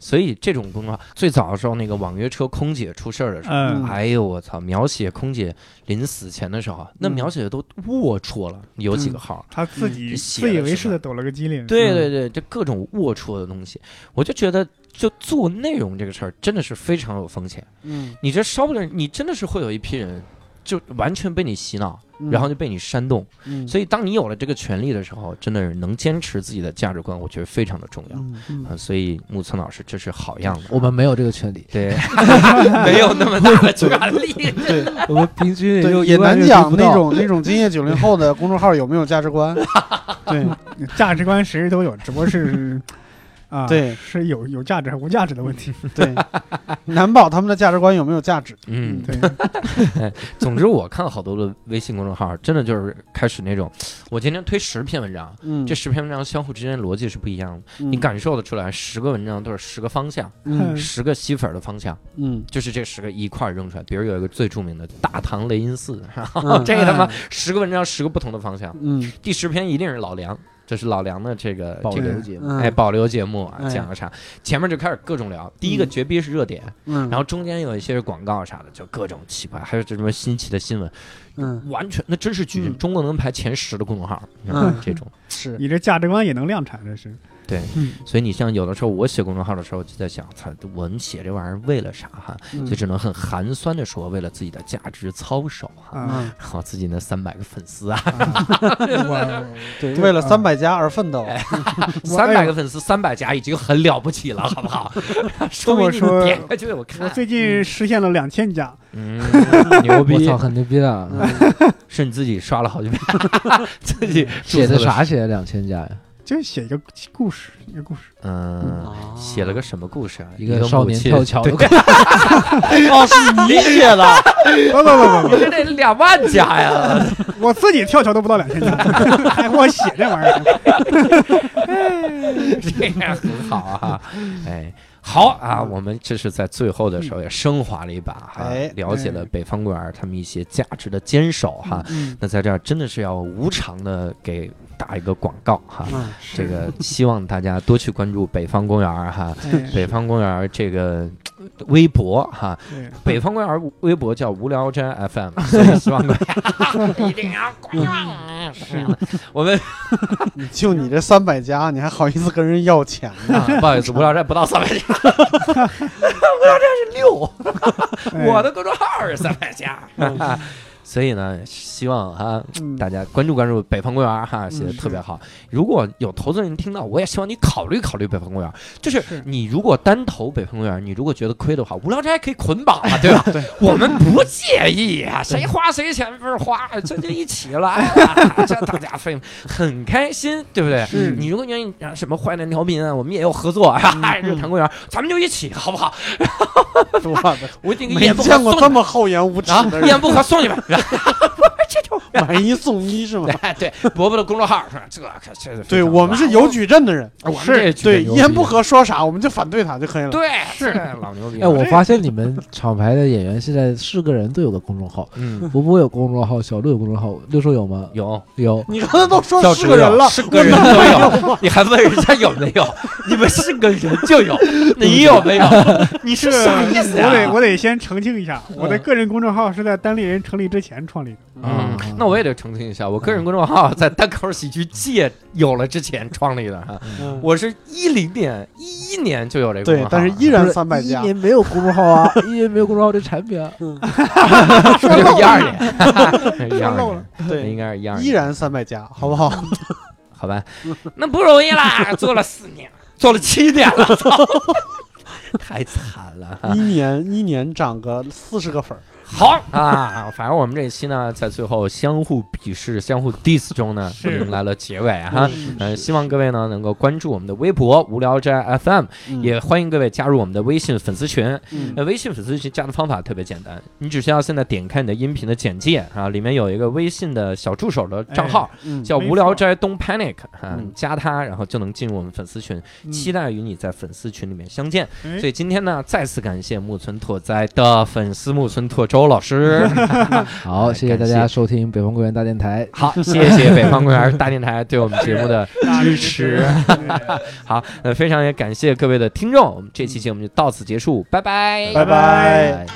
所以这种公众号最早的时候，那个网约车空姐出事儿的时候。嗯，哎呦我操！描写空姐临死前的时候啊，那嗯描写的都龌龊了，有几个号。他自己自以为是的抖了个机灵。对对对，这各种龌龊的东西，我就觉得，就做内容这个事儿真的是非常有风险。嗯，你这稍不留，你真的是会有一批人，就完全被你洗脑，嗯然后就被你煽动。嗯，所以，当你有了这个权利的时候，真的是能坚持自己的价值观，我觉得非常的重要。嗯嗯啊，所以木村老师这是好样的。我们没有这个权利，对 没有那么大的权利。对我们平均也就，也难讲那种那种今夜九零后的公众号有没有价值观。对价值观谁都有，只不过是啊，对。是有有价值和无价值的问题。对，难保他们的价值观有没有价值。嗯，对，总之我看好多的微信公众号，真的就是开始那种，我今天推十篇文章，嗯，这十篇文章相互之间的逻辑是不一样的，嗯。你感受得出来，十个文章都是十个方向，嗯。十个吸粉的方向，嗯。就是这十个一块儿扔出来。比如有一个最著名的大唐雷音寺，然后嗯。这个他妈十个文章十个不同的方向，嗯。第十篇一定是老梁，这是老梁的这个保这个留节目。嗯，哎保留节目啊，哎讲个啥？前面就开始各种聊，第一个嗯绝逼是热点，嗯，然后中间有一些是广告啥的，就各种奇怪，还有这什么新奇的新闻，嗯完全那真是矩阵，嗯中国能排前十的公众号，嗯这种。是你这价值观也能量产，这是。对，嗯所以你像有的时候我写公众号的时候，就在想，操，我们写这玩意儿为了啥哈？嗯就只能很寒酸的说，为了自己的价值操守哈。啊，嗯，然后自己那三百个粉丝啊，为了 三百加而奋斗。三百个粉丝，三百加已经很了不起了，好不好？说说点开去，我我，最近实现了两千加，嗯，牛逼，我操，很牛逼的！嗯是你自己刷了好几遍，自己写的啥？写的两千加呀？就写一个故事，一个故事。嗯，写了个什么故事啊？一个少年跳桥的故事 哦，是你写的。不不不不你这得两万加呀！我自己跳桥都不到两千加，还 给我写这玩意儿。这样很好啊，哎。好啊，我们这是在最后的时候也升华了一把哈，哎了解了北方公园他们一些价值的坚守哈。嗯那在这儿真的是要无偿的给打一个广告哈，嗯这个希望大家多去关注北方公园哈，哎北方公园这个呃微博哈，北方公园微博叫无聊斋 FM，所以希望大家 一定要关注。我们就你这三百家，你还好意思跟人要钱呢？啊，不好意思，无聊斋不到三百家，无聊斋是六，哎我的公众号是三百加。所以呢，希望啊，嗯大家关注关注北方公园哈，写的嗯特别好。如果有投资人听到，我也希望你考虑考虑北方公园。就是是你如果单投北方公园，你如果觉得亏的话，无聊斋可以捆绑啊，对吧？我们不介意啊，谁 花谁钱不是花，这就一起来啊，这大家费很开心，对不对？你如果愿意啊什么坏蛋调频啊，我们也有合作啊，日坛公园，咱们就一起好不好？我的我没一言不合见过送这么厚颜无耻啊，的人，一言不合送你们。这种买一送一是吗？哎，对，伯伯的公众号是吧？这可这是对我们是有矩阵的人，我们这对，一言不合说啥我们就反对他就可以了。对，是老牛逼了。哎，我发现你们厂牌的演员现在是个人都有个公众号，嗯伯伯有公众号，小鹿有公众号，六叔有吗？有有。你刚才都说是个人了，是个人都有，你还问人家有没有？你们是个人就有，你有没有？你是意思啊我得我得先澄清一下，我的个人公众号是在单立人成立之前创立的。嗯，那我也得澄清一下，我个人公众号在单口喜剧界有了之前创立的哈，嗯我是一零年、一一年就有这个公众，号对但是依然三百家，一年没有公众号啊，一年没有公众号这产品啊。这是一二年，一二漏了年，对，应该是一二年，依然三百家，好不好？好吧，那不容易啦，做了四年，做了七年了，操，太惨了哈。一年一年涨个四十个粉儿，好啊，反正我们这一期呢，在最后相互鄙视、相互 diss 中呢，是迎来了结尾哈。嗯呃，希望各位呢能够关注我们的微博“无聊斋 FM”，嗯也欢迎各位加入我们的微信粉丝群。嗯呃，微信粉丝群加的方法特别简单，你只需要现在点开你的音频的简介啊，里面有一个微信的小助手的账号，嗯叫“无聊斋 Don't Panic” 啊，嗯加他，然后就能进入我们粉丝群。嗯期待与你在粉丝群里面相见。哎所以今天呢，再次感谢木村拓哉的粉丝木村拓周老师。好，谢谢大家收听北方公园大电台。好，谢谢北方公园大电台对我们节目的 支持。好，那非常也感谢各位的听众，我们这期节目就到此结束，拜拜，拜拜。